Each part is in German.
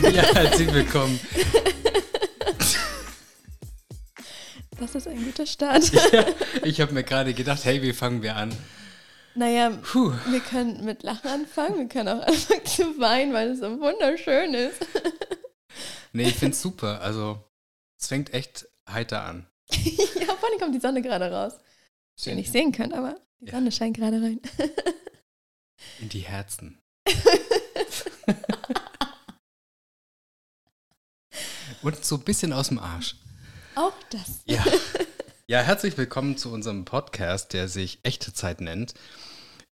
Ja, herzlich willkommen. Das ist ein guter Start. Ja, ich habe mir gerade gedacht, hey, wie fangen wir an? Naja, Puh. wir können mit Lachen anfangen, wir können auch anfangen zu weinen, weil es so wunderschön ist. Nee, ich finde es super. Also, es fängt echt heiter an. ja, vor allem kommt die Sonne gerade raus. Ihr nicht sehen könnt, aber die Ja. Sonne scheint gerade rein. In die Herzen. Und so ein bisschen aus dem Arsch. auch das. Ja. Ja, herzlich willkommen zu unserem Podcast, der sich Echte Zeit nennt.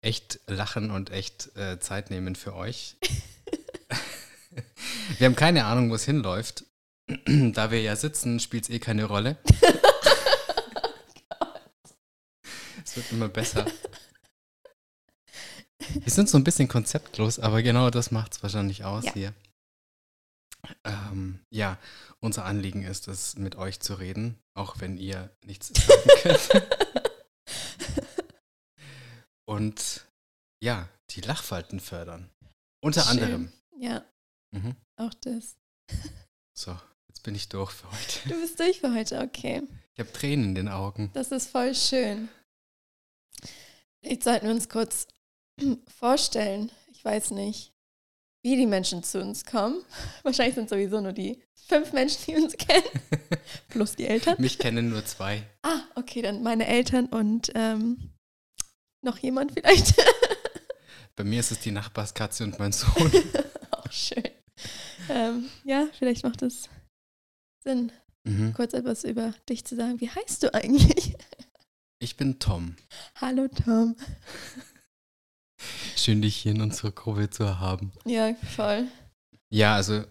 Echt lachen und echt äh, Zeit nehmen für euch. wir haben keine Ahnung, wo es hinläuft. da wir ja sitzen, spielt es eh keine Rolle. es wird immer besser. Wir sind so ein bisschen konzeptlos, aber genau das macht es wahrscheinlich aus Ja. hier. Ähm, ja, unser Anliegen ist es, mit euch zu reden, auch wenn ihr nichts sagen könnt. Und ja, die Lachfalten fördern. Unter Schön. anderem. Ja, Mhm. auch das. So, jetzt bin ich durch für heute. Du bist durch für heute, okay. Ich habe Tränen in den Augen. Das ist voll schön. Jetzt sollten wir uns kurz vorstellen. Ich weiß nicht, wie die Menschen zu uns kommen. Wahrscheinlich sind sowieso nur die fünf Menschen, die uns kennen, plus die Eltern. Mich kennen nur zwei. Ah, okay, dann meine Eltern und ähm, noch jemand vielleicht. Bei mir ist es die Nachbarskatze und mein Sohn. Auch schön. Ähm, ja, vielleicht macht es Sinn, Mhm. kurz etwas über dich zu sagen. Wie heißt du eigentlich? Ich bin Tom. Hallo Tom. Schön, dich hier in unserer Gruppe zu haben. Ja, voll. Ja, also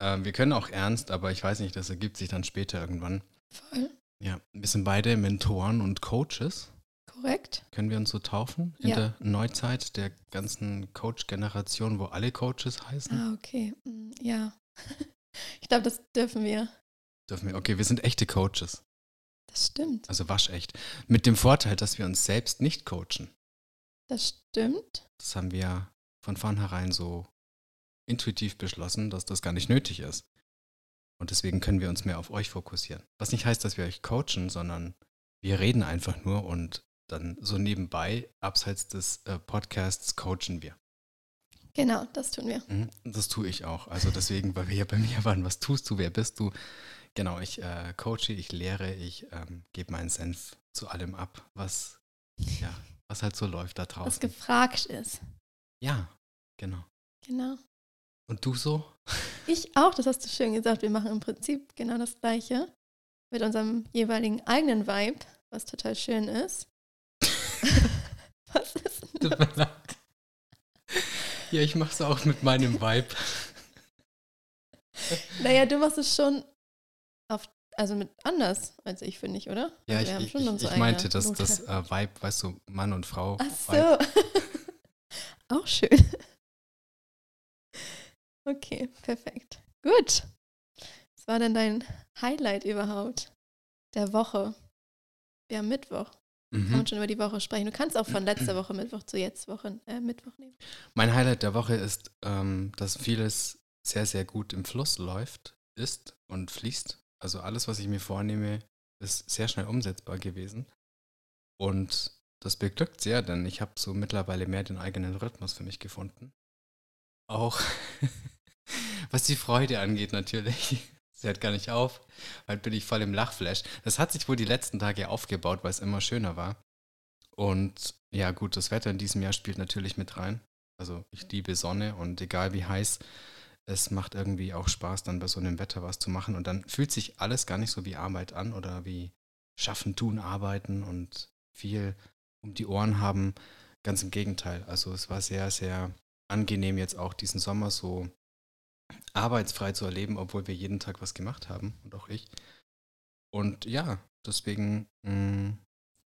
ähm, wir können auch ernst, aber ich weiß nicht, das ergibt sich dann später irgendwann. Voll. Ja, wir sind beide Mentoren und Coaches. Korrekt. Können wir uns so taufen in Ja. der Neuzeit der ganzen Coach-Generation, wo alle Coaches heißen? Ah, okay. Mm, Ja. Ich glaube, das dürfen wir. Dürfen wir? Okay, wir sind echte Coaches, Das stimmt. also waschecht. Mit dem Vorteil, dass wir uns selbst nicht coachen. Das stimmt. Das haben wir von vornherein so intuitiv beschlossen, dass das gar nicht nötig ist. Und deswegen können wir uns mehr auf euch fokussieren. Was nicht heißt, dass wir euch coachen, sondern wir reden einfach nur und dann so nebenbei, abseits des äh, Podcasts, coachen wir. Genau, das tun wir. Mhm, Das tue ich auch. Also deswegen, weil wir ja bei mir waren, was tust du, wer bist du? Genau, ich äh, coache, ich lehre, ich ähm, gebe meinen Senf zu allem ab, was, ja, was halt so läuft da Was draußen. gefragt ist. Ja, genau. Genau. Und du so? Ich auch, das hast du schön gesagt. Wir machen im Prinzip genau das Gleiche. Mit unserem jeweiligen eigenen Vibe, was total schön ist. was ist denn leid. Ja, ich mache es auch mit meinem Vibe. Naja, du machst es schon auf, also mit anders als ich, finde ich, oder? Ja, Also ich, ich, ich, meinte, dass das äh, Vibe, weißt du, Mann und Frau. Ach so. Auch schön. Okay, perfekt. Gut. Was war denn dein Highlight überhaupt der Woche? Wir haben Mittwoch. Kann Mhm. man schon über die Woche sprechen. Du kannst auch von letzter Woche Mittwoch zu jetzt Woche äh, Mittwoch nehmen. Mein Highlight der Woche ist, ähm, dass vieles sehr, sehr gut im Fluss läuft, ist und fließt. Also alles, was ich mir vornehme, ist sehr schnell umsetzbar gewesen. Und das beglückt sehr, denn ich habe so mittlerweile mehr den eigenen Rhythmus für mich gefunden. Auch was die Freude angeht natürlich. Sie hört gar nicht auf. Bald bin ich voll im Lachflash. Das hat sich wohl die letzten Tage aufgebaut, weil es immer schöner war. Und ja, gut, das Wetter in diesem Jahr spielt natürlich mit rein. Also ich liebe Sonne und egal wie heiß, es macht irgendwie auch Spaß, dann bei so einem Wetter was zu machen. Und dann fühlt sich alles gar nicht so wie Arbeit an oder wie Schaffen, Tun, Arbeiten und viel um die Ohren haben. Ganz im Gegenteil. Also es war sehr, sehr angenehm jetzt auch diesen Sommer so arbeitsfrei zu erleben, obwohl wir jeden Tag was gemacht haben und auch ich. Und ja, deswegen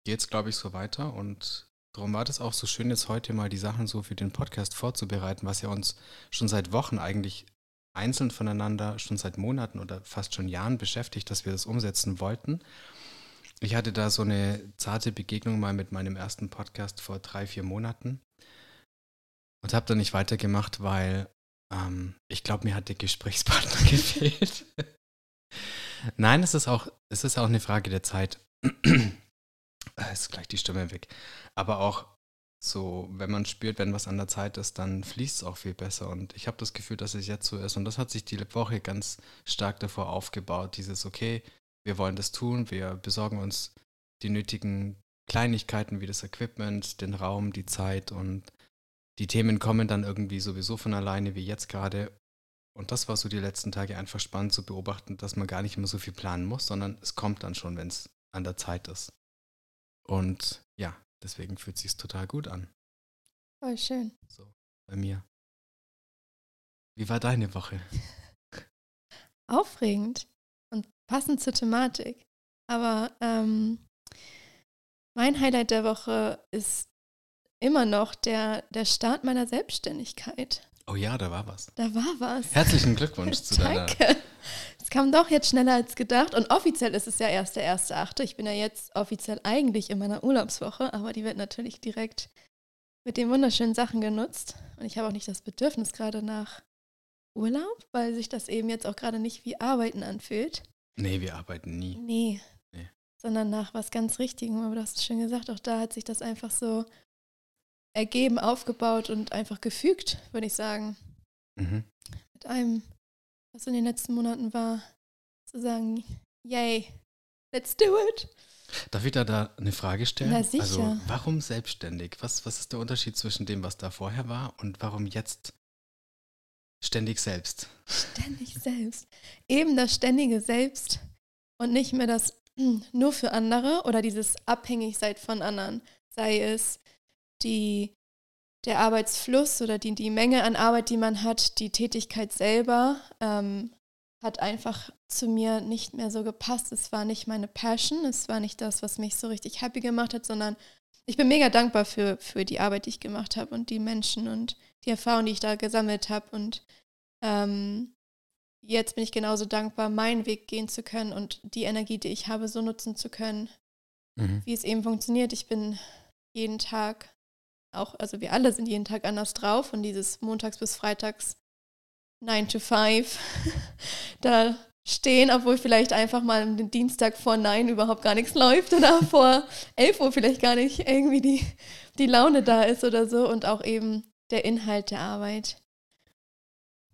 geht es, glaube ich, so weiter und darum war das auch so schön, jetzt heute mal die Sachen so für den Podcast vorzubereiten, was ja uns schon seit Wochen eigentlich einzeln voneinander, schon seit Monaten oder fast schon Jahren beschäftigt, dass wir das umsetzen wollten. Ich hatte da so eine zarte Begegnung mal mit meinem ersten Podcast vor drei, vier Monaten und habe dann nicht weitergemacht, weil Ähm, ich glaube, mir hat der Gesprächspartner gefehlt. Nein, es ist auch, es ist auch eine Frage der Zeit. Ist gleich die Stimme weg. Aber auch so, wenn man spürt, wenn was an der Zeit ist, dann fließt es auch viel besser. Und ich habe das Gefühl, dass es jetzt so ist. Und das hat sich die Woche ganz stark davor aufgebaut. Dieses, okay, wir wollen das tun, wir besorgen uns die nötigen Kleinigkeiten wie das Equipment, den Raum, die Zeit und die Themen kommen dann irgendwie sowieso von alleine wie jetzt gerade. Und das war so die letzten Tage einfach spannend zu beobachten, dass man gar nicht mehr so viel planen muss, sondern es kommt dann schon, wenn es an der Zeit ist. Und ja, deswegen fühlt es sich total gut an. Voll schön. So, bei mir. Wie war deine Woche? Aufregend und passend zur Thematik. Aber ähm, mein Highlight der Woche ist immer noch der, der Start meiner Selbstständigkeit. Oh ja, da war was. Da war was. Herzlichen Glückwunsch zu deiner. Es kam doch jetzt schneller als gedacht. Und offiziell ist es ja erst der erste Achte. Ich bin ja jetzt offiziell eigentlich in meiner Urlaubswoche, aber die wird natürlich direkt mit den wunderschönen Sachen genutzt. Und ich habe auch nicht das Bedürfnis gerade nach Urlaub, weil sich das eben jetzt auch gerade nicht wie Arbeiten anfühlt. Nee, wir arbeiten nie. Nee. nee. Sondern nach was ganz Richtigem. Aber du hast es schön gesagt, auch da hat sich das einfach so ergeben, aufgebaut und einfach gefügt, würde ich sagen. Mhm. Mit einem, was in den letzten Monaten war, zu sagen, yay, let's do it. Darf ich da, da eine Frage stellen? Na sicher. Also, warum selbstständig? Was, was ist der Unterschied zwischen dem, was da vorher war und warum jetzt ständig selbst? Ständig selbst. Eben das ständige Selbst und nicht mehr das nur für andere oder dieses Abhängigsein von anderen. Sei es die, der Arbeitsfluss oder die, die Menge an Arbeit, die man hat, die Tätigkeit selber, ähm, hat einfach zu mir nicht mehr so gepasst. Es war nicht meine Passion, es war nicht das, was mich so richtig happy gemacht hat, sondern ich bin mega dankbar für, für die Arbeit, die ich gemacht habe und die Menschen und die Erfahrung, die ich da gesammelt habe. Und ähm, jetzt bin ich genauso dankbar, meinen Weg gehen zu können und die Energie, die ich habe, so nutzen zu können, mhm. wie es eben funktioniert. Ich bin jeden Tag auch, also wir alle sind jeden Tag anders drauf und dieses Montags bis Freitags 9 to 5 da stehen, obwohl vielleicht einfach mal den Dienstag vor 9 überhaupt gar nichts läuft oder vor 11 Uhr vielleicht gar nicht irgendwie die, die Laune da ist oder so und auch eben der Inhalt der Arbeit.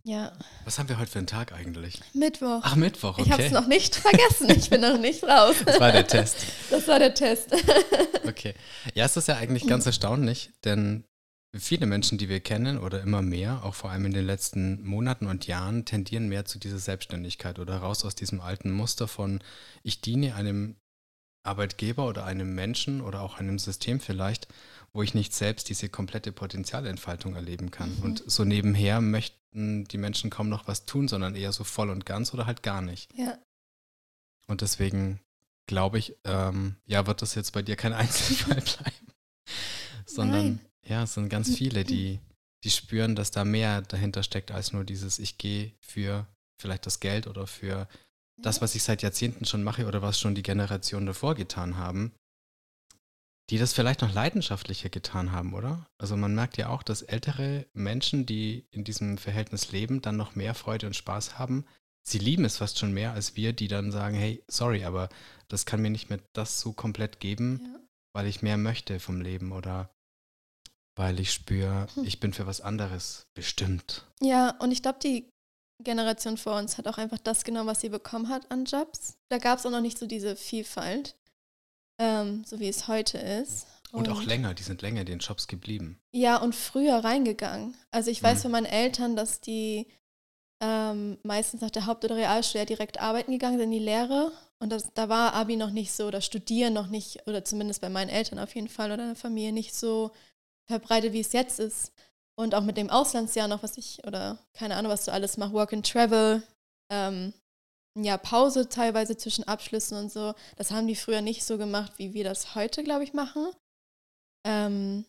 Ja. Was haben wir heute für einen Tag eigentlich? Mittwoch. Ach, Mittwoch, okay. Ich habe es noch nicht vergessen. Ich bin noch nicht raus. Das war der Test. Das war der Test. Okay. Ja, es ist ja eigentlich ganz erstaunlich, denn viele Menschen, die wir kennen oder immer mehr, auch vor allem in den letzten Monaten und Jahren, tendieren mehr zu dieser Selbstständigkeit oder raus aus diesem alten Muster von, ich diene einem Arbeitgeber oder einem Menschen oder auch einem System vielleicht, wo ich nicht selbst diese komplette Potenzialentfaltung erleben kann. Mhm. Und so nebenher möchten die Menschen kaum noch was tun, sondern eher so voll und ganz oder halt gar nicht. Ja. Und deswegen glaube ich, ähm, ja, wird das jetzt bei dir kein Einzelfall bleiben, sondern Nein. ja, es sind ganz viele, die, die spüren, dass da mehr dahinter steckt als nur dieses, ich gehe für vielleicht das Geld oder für das, was ich seit Jahrzehnten schon mache oder was schon die Generationen davor getan haben, die das vielleicht noch leidenschaftlicher getan haben, oder? Also man merkt ja auch, dass ältere Menschen, die in diesem Verhältnis leben, dann noch mehr Freude und Spaß haben. Sie lieben es fast schon mehr als wir, die dann sagen, hey, sorry, aber das kann mir nicht mehr das so komplett geben, ja. weil ich mehr möchte vom Leben oder weil ich spüre, hm. ich bin für was anderes bestimmt. Ja, und ich glaube, die Generation vor uns hat auch einfach das genommen, was sie bekommen hat an Jobs. Da gab es auch noch nicht so diese Vielfalt ähm, so wie es heute ist. Und, und, auch länger, die sind länger in den Jobs geblieben. Ja, und früher reingegangen. Also ich weiß mhm. von meinen Eltern, dass die ähm, meistens nach der Haupt- oder Realschule direkt arbeiten gegangen sind in die Lehre. Und das, da war Abi noch nicht so, oder Studieren noch nicht, oder zumindest bei meinen Eltern auf jeden Fall oder in der Familie nicht so verbreitet, wie es jetzt ist. Und auch mit dem Auslandsjahr noch, was ich, oder keine Ahnung, was du alles machst, Work and Travel, ähm, ja, Pause teilweise zwischen Abschlüssen und so. Das haben die früher nicht so gemacht, wie wir das heute, glaube ich, machen. Ähm,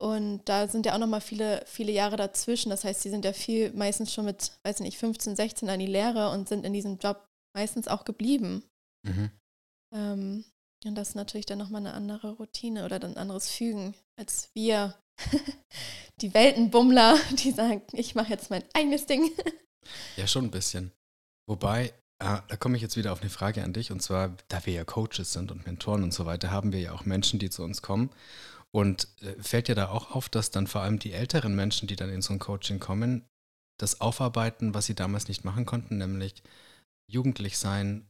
und da sind ja auch noch mal viele, viele Jahre dazwischen. Das heißt, sie sind ja viel, meistens schon mit, weiß nicht, 15, 16 an die Lehre und sind in diesem Job meistens auch geblieben. Mhm. Ähm, und das ist natürlich dann nochmal eine andere Routine oder dann ein anderes Fügen, als wir, die Weltenbummler, die sagen, ich mache jetzt mein eigenes Ding. Ja, schon ein bisschen. Wobei, äh, da komme ich jetzt wieder auf eine Frage an dich. Und zwar, da wir ja Coaches sind und Mentoren und so weiter, haben wir ja auch Menschen, die zu uns kommen. Und äh, fällt dir da auch auf, dass dann vor allem die älteren Menschen, die dann in so ein Coaching kommen, das aufarbeiten, was sie damals nicht machen konnten, nämlich jugendlich sein,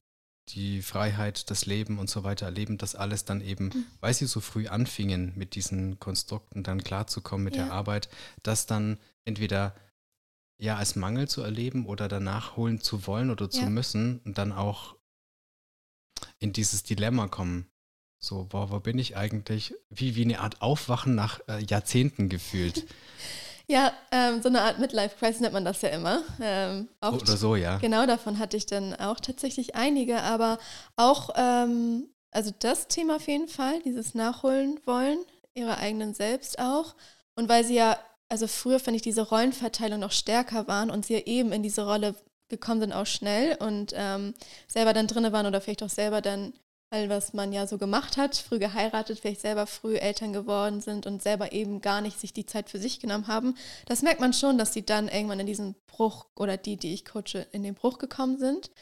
die Freiheit, das Leben und so weiter erleben, das alles dann eben, mhm. weil sie so früh anfingen, mit diesen Konstrukten dann klarzukommen mit ja. der Arbeit, das dann entweder ja als Mangel zu erleben oder danach holen zu wollen oder zu ja. müssen und dann auch in dieses Dilemma kommen. So, boah, wo bin ich eigentlich? Wie, wie eine Art Aufwachen nach äh, Jahrzehnten gefühlt. Ja, ähm, so eine Art Midlife-Crisis nennt man das ja immer. Ähm. Oder so, ja. Genau, davon hatte ich dann auch tatsächlich einige, aber auch, ähm, also das Thema auf jeden Fall, dieses Nachholen wollen, ihrer eigenen Selbst auch. Und weil sie ja, also früher fand ich diese Rollenverteilung noch stärker waren und sie eben in diese Rolle gekommen sind auch schnell und ähm, selber dann drinne waren oder vielleicht auch selber dann weil was man ja so gemacht hat, früh geheiratet, vielleicht selber früh Eltern geworden sind und selber eben gar nicht sich die Zeit für sich genommen haben, das merkt man schon, dass sie dann irgendwann in diesen Bruch oder die, die ich coache, in den Bruch gekommen sind.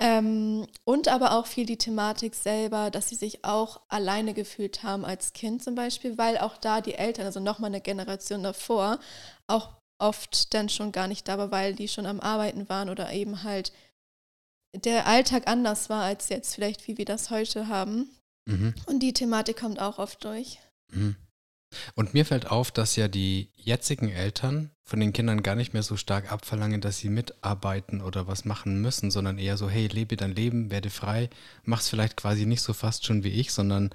Ähm, und aber auch viel die Thematik selber, dass sie sich auch alleine gefühlt haben als Kind zum Beispiel, weil auch da die Eltern, also nochmal eine Generation davor, auch oft dann schon gar nicht da war, weil die schon am Arbeiten waren oder eben halt der Alltag anders war als jetzt vielleicht, wie wir das heute haben. Mhm. Und die Thematik kommt auch oft durch. Mhm. Und mir fällt auf, dass ja die jetzigen Eltern von den Kindern gar nicht mehr so stark abverlangen, dass sie mitarbeiten oder was machen müssen, sondern eher so, hey, lebe dein Leben, werde frei, mach's vielleicht quasi nicht so fast schon wie ich, sondern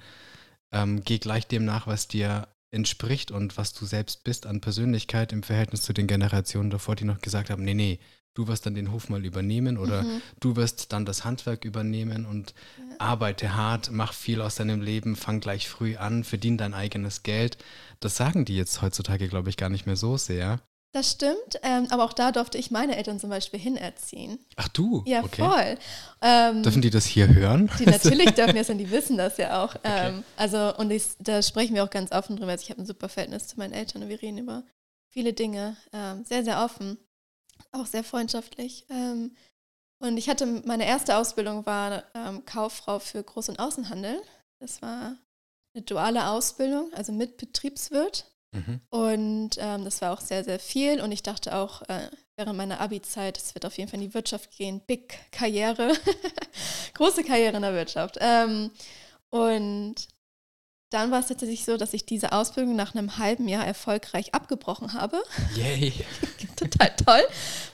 ähm, geh gleich dem nach, was dir entspricht und was du selbst bist an Persönlichkeit im Verhältnis zu den Generationen davor, die noch gesagt haben, nee, nee, du wirst dann den Hof mal übernehmen oder mhm. du wirst dann das Handwerk übernehmen und ja. arbeite hart, mach viel aus deinem Leben, fang gleich früh an, verdien dein eigenes Geld. Das sagen die jetzt heutzutage, glaube ich, gar nicht mehr so sehr. Das stimmt, ähm, aber auch da durfte ich meine Eltern zum Beispiel hinerziehen. Ach du? Ja, okay. voll. Ähm, dürfen die das hier hören? Die natürlich dürfen das und die wissen das ja auch. Okay. Ähm, also, und ich, da sprechen wir auch ganz offen drüber. Also ich habe ein super Verhältnis zu meinen Eltern und wir reden über viele Dinge ähm, sehr, sehr offen auch sehr freundschaftlich. Ähm, und ich hatte, meine erste Ausbildung war ähm, Kauffrau für Groß- und Außenhandel. Das war eine duale Ausbildung, also mit Betriebswirt. Mhm. Und ähm, das war auch sehr, sehr viel. Und ich dachte auch äh, während meiner Abi-Zeit, es wird auf jeden Fall in die Wirtschaft gehen. Big Karriere. Große Karriere in der Wirtschaft. Ähm, und dann war es tatsächlich so, dass ich diese Ausbildung nach einem halben Jahr erfolgreich abgebrochen habe. Yay! Total toll,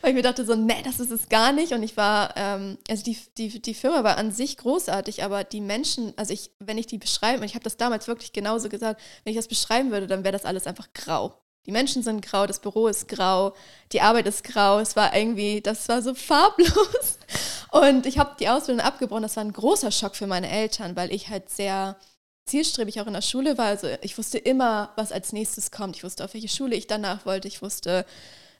weil ich mir dachte so, nee, das ist es gar nicht. Und ich war, ähm, also die, die, die Firma war an sich großartig, aber die Menschen, also ich, wenn ich die beschreibe, und ich habe das damals wirklich genauso gesagt, wenn ich das beschreiben würde, dann wäre das alles einfach grau. Die Menschen sind grau, das Büro ist grau, die Arbeit ist grau. Es war irgendwie, das war so farblos. Und ich habe die Ausbildung abgebrochen. Das war ein großer Schock für meine Eltern, weil ich halt sehr zielstrebig auch in der Schule war. Also ich wusste immer, was als nächstes kommt. Ich wusste, auf welche Schule ich danach wollte. Ich wusste,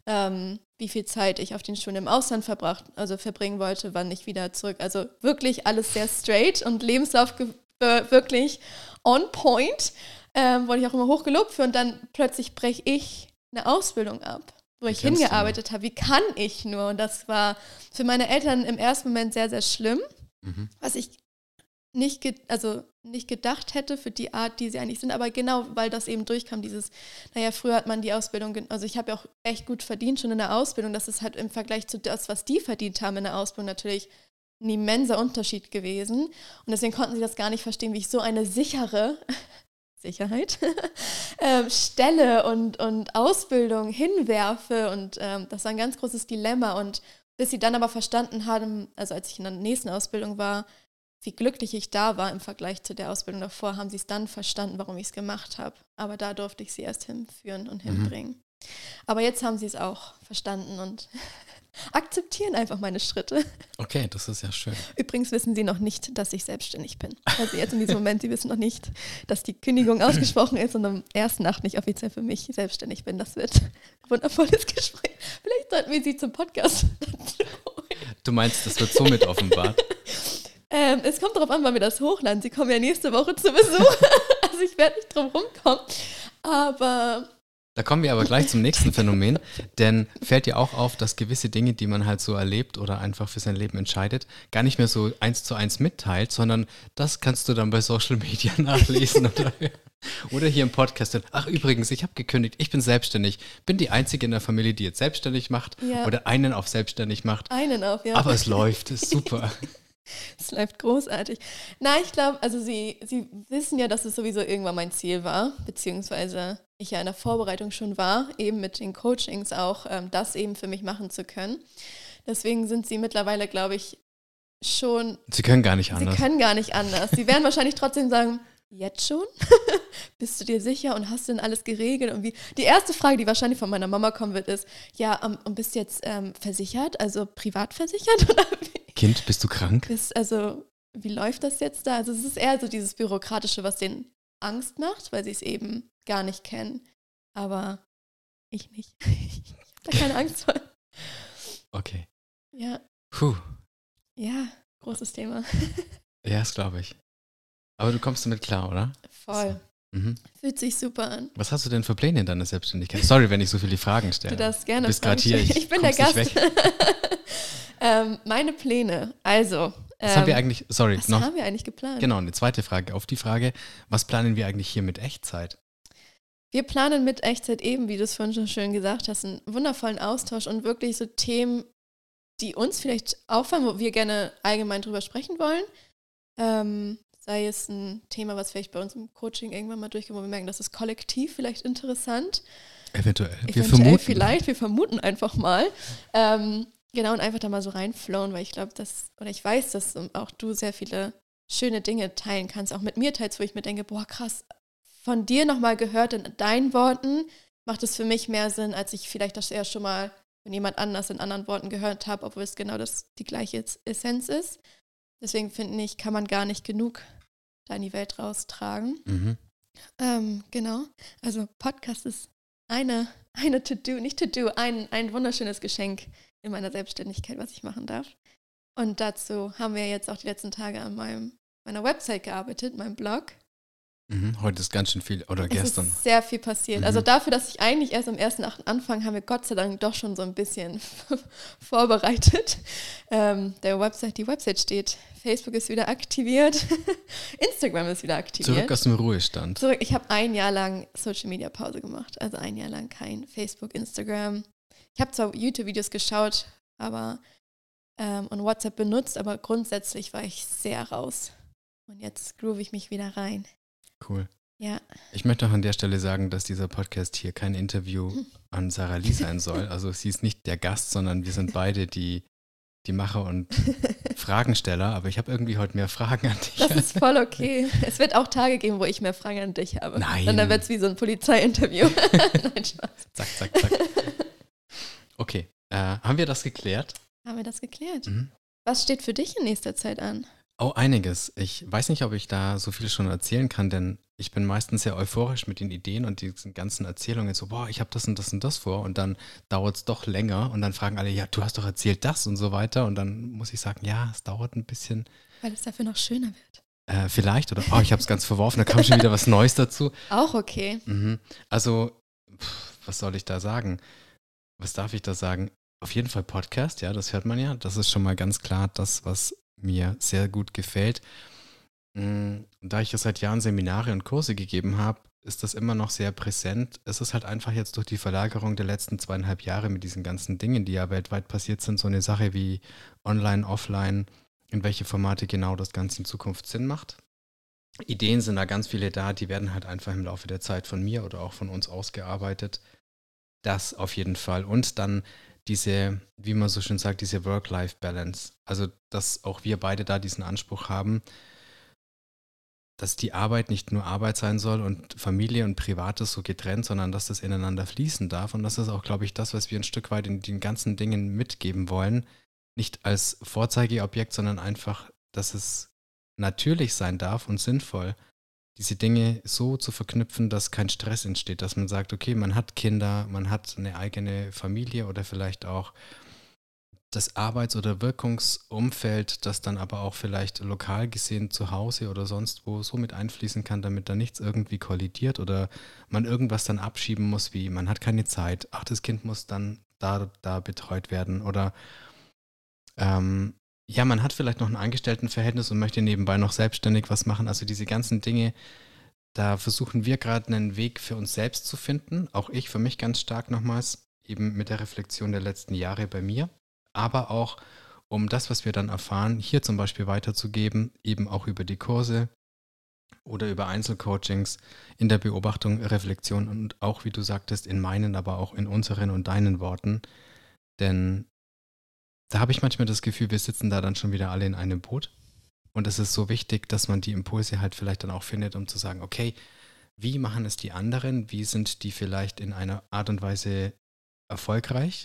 ähm, wie viel Zeit ich auf den Schulen im Ausland verbracht, also verbringen wollte, wann ich wieder zurück. Also wirklich alles sehr straight und Lebenslauf äh, wirklich on point. Ähm, wurde ich auch immer hochgelobt für und dann plötzlich breche ich eine Ausbildung ab, wo ich hingearbeitet habe. Wie kann ich nur? Und das war für meine Eltern im ersten Moment sehr, sehr schlimm, mhm. was ich nicht, also nicht gedacht hätte für die Art, die sie eigentlich sind. Aber genau, weil das eben durchkam, dieses, naja, früher hat man die Ausbildung, also ich habe ja auch echt gut verdient schon in der Ausbildung. Das ist halt im Vergleich zu das, was die verdient haben in der Ausbildung, natürlich ein immenser Unterschied gewesen. Und deswegen konnten sie das gar nicht verstehen, wie ich so eine sichere Sicherheit, ähm, Stelle und, und Ausbildung hinwerfe. Und ähm, das war ein ganz großes Dilemma. Und bis sie dann aber verstanden haben, also als ich in der nächsten Ausbildung war, wie glücklich ich da war im Vergleich zu der Ausbildung davor, haben sie es dann verstanden, warum ich es gemacht habe. Aber da durfte ich sie erst hinführen und mhm. hinbringen. Mhm. Aber jetzt haben sie es auch verstanden und akzeptieren einfach meine Schritte. Okay, das ist ja schön. Übrigens wissen sie noch nicht, dass ich selbstständig bin. Also jetzt in diesem Moment, sie wissen noch nicht, dass die Kündigung ausgesprochen ist und am ersten Nacht nicht offiziell für mich selbstständig bin. Das wird ein wundervolles Gespräch. Vielleicht sollten wir sie zum Podcast. Du meinst, das wird somit offenbart? Ähm, es kommt darauf an, wann wir das hochladen. Sie kommen ja nächste Woche zu Besuch. also ich werde nicht drum rumkommen. Aber Da kommen wir aber gleich zum nächsten Phänomen, denn fällt dir auch auf, dass gewisse Dinge, die man halt so erlebt oder einfach für sein Leben entscheidet, gar nicht mehr so eins zu eins mitteilt, sondern das kannst du dann bei Social Media nachlesen oder, oder hier im Podcast. Ach übrigens, ich habe gekündigt, ich bin selbstständig, bin die Einzige in der Familie, die jetzt selbstständig macht Ja. oder einen auf selbstständig macht. Einen auf, ja. Aber es läuft, ist super. Es läuft großartig. Na, ich glaube, also sie, sie wissen ja, dass es sowieso irgendwann mein Ziel war, beziehungsweise ich ja in der Vorbereitung schon war, eben mit den Coachings auch, ähm, das eben für mich machen zu können. Deswegen sind sie mittlerweile, glaube ich, schon, Sie können gar nicht sie anders. können gar nicht anders. Sie werden wahrscheinlich trotzdem sagen, jetzt schon? Bist du dir sicher und hast denn alles geregelt? Und wie? Die erste Frage, die wahrscheinlich von meiner Mama kommen wird, ist, ja, und bist du jetzt ähm, versichert, also privat versichert oder wie? Kind, bist du krank? ist, also, wie läuft das jetzt da? Also, es ist eher so dieses Bürokratische, was denen Angst macht, weil sie es eben gar nicht kennen. Aber ich nicht. ich habe da keine Angst vor. Okay. Ja, Puh. ja, großes Thema. Ja, das glaube ich. Aber du kommst damit klar, oder? Voll. Mhm. Fühlt sich super an. Was hast du denn für Pläne in deiner Selbstständigkeit? Sorry, wenn ich so viele Fragen stelle. Du darfst gerne Du bist Fragen hier, ich Ich bin der Gast. ähm, meine Pläne. Also. Was haben wir ähm, eigentlich, sorry, Was noch, haben wir eigentlich geplant? genau, eine zweite Frage auf die Frage, was planen wir eigentlich hier mit Echtzeit? Wir planen mit Echtzeit eben, wie du es vorhin schon schön gesagt hast, einen wundervollen Austausch und wirklich so Themen, die uns vielleicht auffallen, wo wir gerne allgemein drüber sprechen wollen. Ähm, sei es ein Thema, was vielleicht bei uns im Coaching irgendwann mal durchkommt, wo wir merken, das ist kollektiv vielleicht interessant. Eventuell. Wir Eventuell vermuten. vielleicht, wir vermuten einfach mal. Ähm, genau, und einfach da mal so reinflowen, weil ich glaube, dass, oder ich weiß, dass auch du sehr viele schöne Dinge teilen kannst, auch mit mir teilst, wo ich mir denke, boah, krass, von dir nochmal gehört in deinen Worten, macht es für mich mehr Sinn, als ich vielleicht das eher schon mal von jemand anders in anderen Worten gehört habe, obwohl es genau das die gleiche Essenz ist. Deswegen finde ich, kann man gar nicht genug da in die Welt raustragen. Mhm. Ähm, genau. Also Podcast ist eine, eine To-Do, nicht To-Do, ein, ein wunderschönes Geschenk in meiner Selbstständigkeit, was ich machen darf. Und dazu haben wir jetzt auch die letzten Tage an meinem, meiner Website gearbeitet, meinem Blog. Mhm. Heute ist ganz schön viel, oder Es gestern. ist sehr viel passiert. Mhm. Also dafür, dass ich eigentlich erst am 1.8. anfange, haben wir Gott sei Dank doch schon so ein bisschen vorbereitet. Ähm, der Website, die Website steht. Facebook ist wieder aktiviert. Instagram ist wieder aktiviert. Zurück aus dem Ruhestand. Zurück. Ich habe ein Jahr lang Social Media Pause gemacht. Also ein Jahr lang kein Facebook, Instagram. Ich habe zwar YouTube-Videos geschaut, aber ähm, und WhatsApp benutzt, aber grundsätzlich war ich sehr raus. Und jetzt groove ich mich wieder rein. Cool. Ja. Ich möchte auch an der Stelle sagen, dass dieser Podcast hier kein Interview an Sarah Lee sein soll. Also sie ist nicht der Gast, sondern wir sind beide die, die Macher und Fragensteller. Aber ich habe irgendwie heute mehr Fragen an dich. Das ist voll okay. Es wird auch Tage geben, wo ich mehr Fragen an dich habe. Nein. Und dann wird es wie so ein Polizeiinterview. Nein, Spaß. zack, zack, zack. Okay. Äh, haben wir das geklärt? Haben wir das geklärt? Mhm. Was steht für dich in nächster Zeit an? Oh, einiges. Ich weiß nicht, ob ich da so viel schon erzählen kann, denn ich bin meistens sehr euphorisch mit den Ideen und diesen ganzen Erzählungen so, boah, ich habe das und das und das vor und dann dauert es doch länger und dann fragen alle, ja, du hast doch erzählt das und so weiter und dann muss ich sagen, ja, es dauert ein bisschen, Weil es dafür noch schöner wird. äh, vielleicht oder, oh, ich habe es ganz verworfen, da kam schon wieder was Neues dazu. Auch okay. Mhm. Also, pff, was soll ich da sagen? Was darf ich da sagen? Auf jeden Fall Podcast, ja, das hört man ja. Das ist schon mal ganz klar das, was mir sehr gut gefällt. Mm, Da ich ja seit Jahren Seminare und Kurse gegeben habe, ist das immer noch sehr präsent. Es ist halt einfach jetzt durch die Verlagerung der letzten zweieinhalb Jahre mit diesen ganzen Dingen, die ja weltweit passiert sind, so eine Sache wie online, offline, in welche Formate genau das Ganze in Zukunft Sinn macht. Ideen sind da ganz viele da, die werden halt einfach im Laufe der Zeit von mir oder auch von uns ausgearbeitet. Das auf jeden Fall. Und dann diese, wie man so schön sagt, diese Work-Life-Balance. Also, dass auch wir beide da diesen Anspruch haben, dass die Arbeit nicht nur Arbeit sein soll und Familie und Privates so getrennt, sondern dass das ineinander fließen darf. Und das ist auch, glaube ich, das, was wir ein Stück weit in den ganzen Dingen mitgeben wollen. Nicht als Vorzeigeobjekt, sondern einfach, dass es natürlich sein darf und sinnvoll, diese Dinge so zu verknüpfen, dass kein Stress entsteht, dass man sagt, okay, man hat Kinder, man hat eine eigene Familie oder vielleicht auch das Arbeits- oder Wirkungsumfeld, das dann aber auch vielleicht lokal gesehen zu Hause oder sonst wo so mit einfließen kann, damit da nichts irgendwie kollidiert oder man irgendwas dann abschieben muss, wie man hat keine Zeit, ach, das Kind muss dann da, da betreut werden oder ähm, ja, man hat vielleicht noch ein Angestelltenverhältnis und möchte nebenbei noch selbstständig was machen. Also diese ganzen Dinge, da versuchen wir gerade einen Weg für uns selbst zu finden. Auch ich für mich ganz stark nochmals, eben mit der Reflexion der letzten Jahre bei mir aber auch um das, was wir dann erfahren, hier zum Beispiel weiterzugeben, eben auch über die Kurse oder über Einzelcoachings in der Beobachtung, Reflexion und auch, wie du sagtest, in meinen, aber auch in unseren und deinen Worten. Denn da habe ich manchmal das Gefühl, wir sitzen da dann schon wieder alle in einem Boot. Und es ist so wichtig, dass man die Impulse halt vielleicht dann auch findet, um zu sagen, okay, wie machen es die anderen? Wie sind die vielleicht in einer Art und Weise erfolgreich?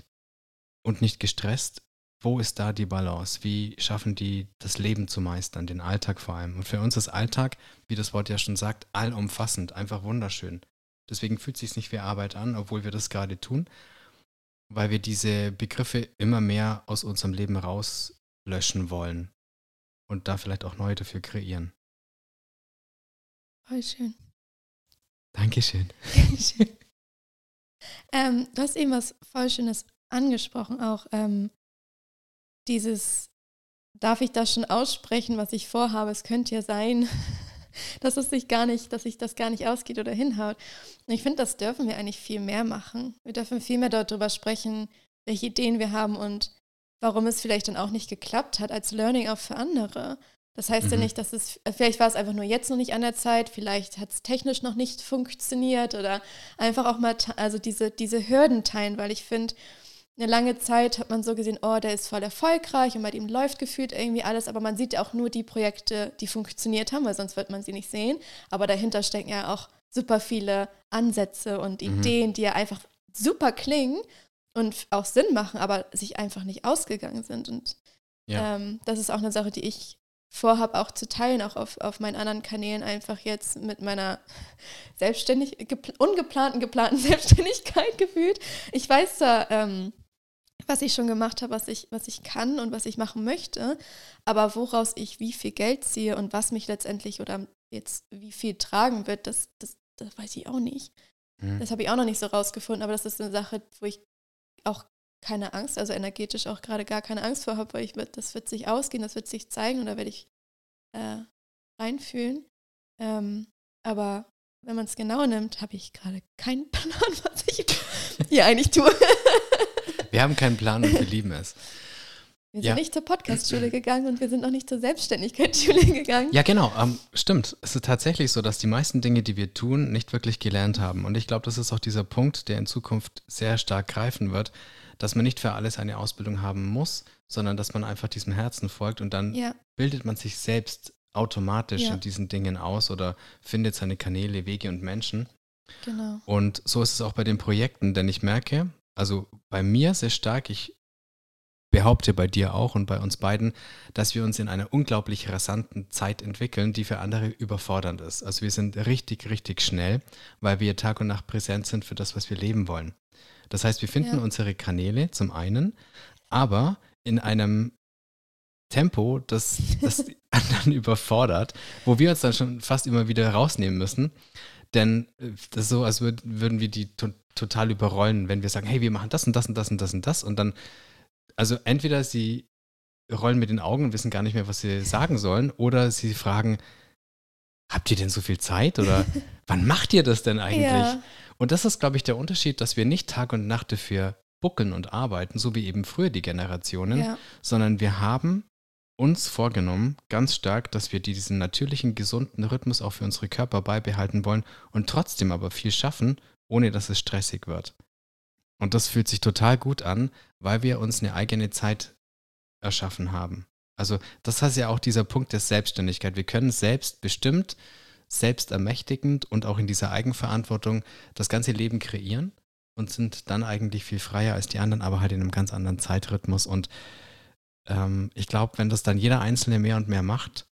und nicht gestresst. Wo ist da die Balance? Wie schaffen die, das Leben zu meistern, den Alltag vor allem? Und für uns ist Alltag, wie das Wort ja schon sagt, allumfassend, einfach wunderschön. Deswegen fühlt es sich nicht wie Arbeit an, obwohl wir das gerade tun, weil wir diese Begriffe immer mehr aus unserem Leben rauslöschen wollen und da vielleicht auch neue dafür kreieren. Voll schön. Dankeschön. Dankeschön. ähm, du hast eben was voll Schönes angesprochen, auch ähm, dieses, darf ich das schon aussprechen, was ich vorhabe? Es könnte ja sein, dass es sich gar nicht, dass sich das gar nicht ausgeht oder hinhaut. Und ich finde, das dürfen wir eigentlich viel mehr machen. Wir dürfen viel mehr darüber sprechen, welche Ideen wir haben und warum es vielleicht dann auch nicht geklappt hat, als Learning auch für andere. Das heißt mhm. ja nicht, dass es, vielleicht war es einfach nur jetzt noch nicht an der Zeit, vielleicht hat es technisch noch nicht funktioniert oder einfach auch mal, also diese, diese Hürden teilen, weil ich finde, eine lange Zeit hat man so gesehen, oh, der ist voll erfolgreich und bei ihm läuft gefühlt irgendwie alles, aber man sieht ja auch nur die Projekte, die funktioniert haben, weil sonst wird man sie nicht sehen. Aber dahinter stecken ja auch super viele Ansätze und mhm. Ideen, die ja einfach super klingen und auch Sinn machen, aber sich einfach nicht ausgegangen sind. Und ja. ähm, das ist auch eine Sache, die ich vorhabe, auch zu teilen, auch auf, auf meinen anderen Kanälen, einfach jetzt mit meiner selbstständig, ungeplanten, geplanten Selbstständigkeit gefühlt. Ich weiß da, ähm, was ich schon gemacht habe, was ich, was ich kann und was ich machen möchte, aber woraus ich wie viel Geld ziehe und was mich letztendlich oder jetzt wie viel tragen wird, das, das, das weiß ich auch nicht. Mhm. Das habe ich auch noch nicht so rausgefunden, aber das ist eine Sache, wo ich auch keine Angst, also energetisch auch gerade gar keine Angst vor habe, weil ich wird, das wird sich ausgehen, das wird sich zeigen und da werde ich äh, reinfühlen. Ähm, aber wenn man es genau nimmt, habe ich gerade keinen Plan, was ich hier eigentlich tue. Wir haben keinen Plan und wir lieben es. Wir sind ja. nicht zur Podcastschule gegangen und wir sind auch nicht zur Selbstständigkeitsschule gegangen. Ja, genau. Ähm, stimmt. Es ist tatsächlich so, dass die meisten Dinge, die wir tun, nicht wirklich gelernt haben. Und ich glaube, das ist auch dieser Punkt, der in Zukunft sehr stark greifen wird, dass man nicht für alles eine Ausbildung haben muss, sondern dass man einfach diesem Herzen folgt und dann ja. bildet man sich selbst automatisch ja. in diesen Dingen aus oder findet seine Kanäle, Wege und Menschen. Genau. Und so ist es auch bei den Projekten, denn ich merke, also bei mir sehr stark, ich behaupte bei dir auch und bei uns beiden, dass wir uns in einer unglaublich rasanten Zeit entwickeln, die für andere überfordernd ist. Also wir sind richtig, richtig schnell, weil wir Tag und Nacht präsent sind für das, was wir leben wollen. Das heißt, wir finden ja. unsere Kanäle zum einen, aber in einem Tempo, das, das die anderen überfordert, wo wir uns dann schon fast immer wieder rausnehmen müssen. Denn äh, das ist so, als würden wir die total überrollen, wenn wir sagen, hey, wir machen das und das und das und das und das und dann, also entweder sie rollen mit den Augen und wissen gar nicht mehr, was sie sagen sollen, oder sie fragen, habt ihr denn so viel Zeit oder wann macht ihr das denn eigentlich? Ja. Und das ist, glaube ich, der Unterschied, dass wir nicht Tag und Nacht dafür buckeln und arbeiten, so wie eben früher die Generationen, ja. sondern wir haben uns vorgenommen, ganz stark, dass wir diesen natürlichen, gesunden Rhythmus auch für unsere Körper beibehalten wollen und trotzdem aber viel schaffen, ohne dass es stressig wird. Und das fühlt sich total gut an, weil wir uns eine eigene Zeit erschaffen haben. Also das heißt ja auch dieser Punkt der Selbstständigkeit. Wir können selbst bestimmt, selbstermächtigend und auch in dieser Eigenverantwortung das ganze Leben kreieren und sind dann eigentlich viel freier als die anderen, aber halt in einem ganz anderen Zeitrhythmus. Und ähm, ich glaube, wenn das dann jeder Einzelne mehr und mehr macht,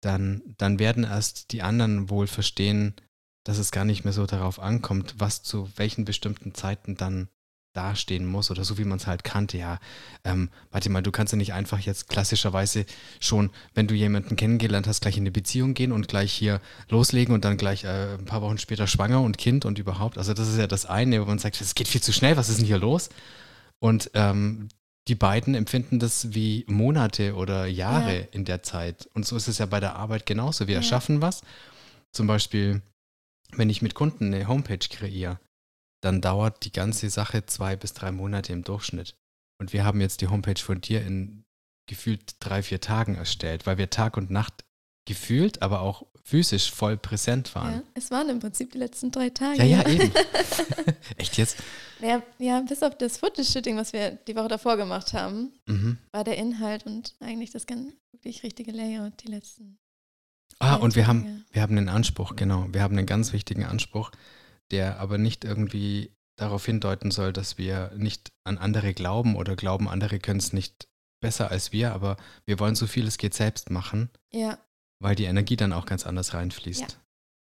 dann, dann werden erst die anderen wohl verstehen, dass es gar nicht mehr so darauf ankommt, was zu welchen bestimmten Zeiten dann dastehen muss oder so wie man es halt kannte. Ja, ähm, warte mal, du kannst ja nicht einfach jetzt klassischerweise schon, wenn du jemanden kennengelernt hast, gleich in eine Beziehung gehen und gleich hier loslegen und dann gleich äh, ein paar Wochen später schwanger und Kind und überhaupt. Also das ist ja das eine, wo man sagt, es geht viel zu schnell, was ist denn hier los? Und ähm, die beiden empfinden das wie Monate oder Jahre ja. in der Zeit. Und so ist es ja bei der Arbeit genauso. Wir ja. erschaffen was. Zum Beispiel, wenn ich mit Kunden eine Homepage kreiere, dann dauert die ganze Sache zwei bis drei Monate im Durchschnitt. Und wir haben jetzt die Homepage von dir in gefühlt drei, vier Tagen erstellt, weil wir Tag und Nacht gefühlt, aber auch physisch voll präsent waren. Ja, es waren im Prinzip die letzten drei Tage. Ja, ja, eben. Echt jetzt? Ja, ja, bis auf das Fotoshooting, was wir die Woche davor gemacht haben, mhm. war der Inhalt und eigentlich das ganz wirklich richtige Layout die letzten. Ah, und wir haben, wir haben einen Anspruch, genau. Wir haben einen ganz wichtigen Anspruch der aber nicht irgendwie darauf hindeuten soll, dass wir nicht an andere glauben oder glauben, andere können es nicht besser als wir, aber wir wollen so viel es geht selbst machen, ja. weil die Energie dann auch ganz anders reinfließt. Ja.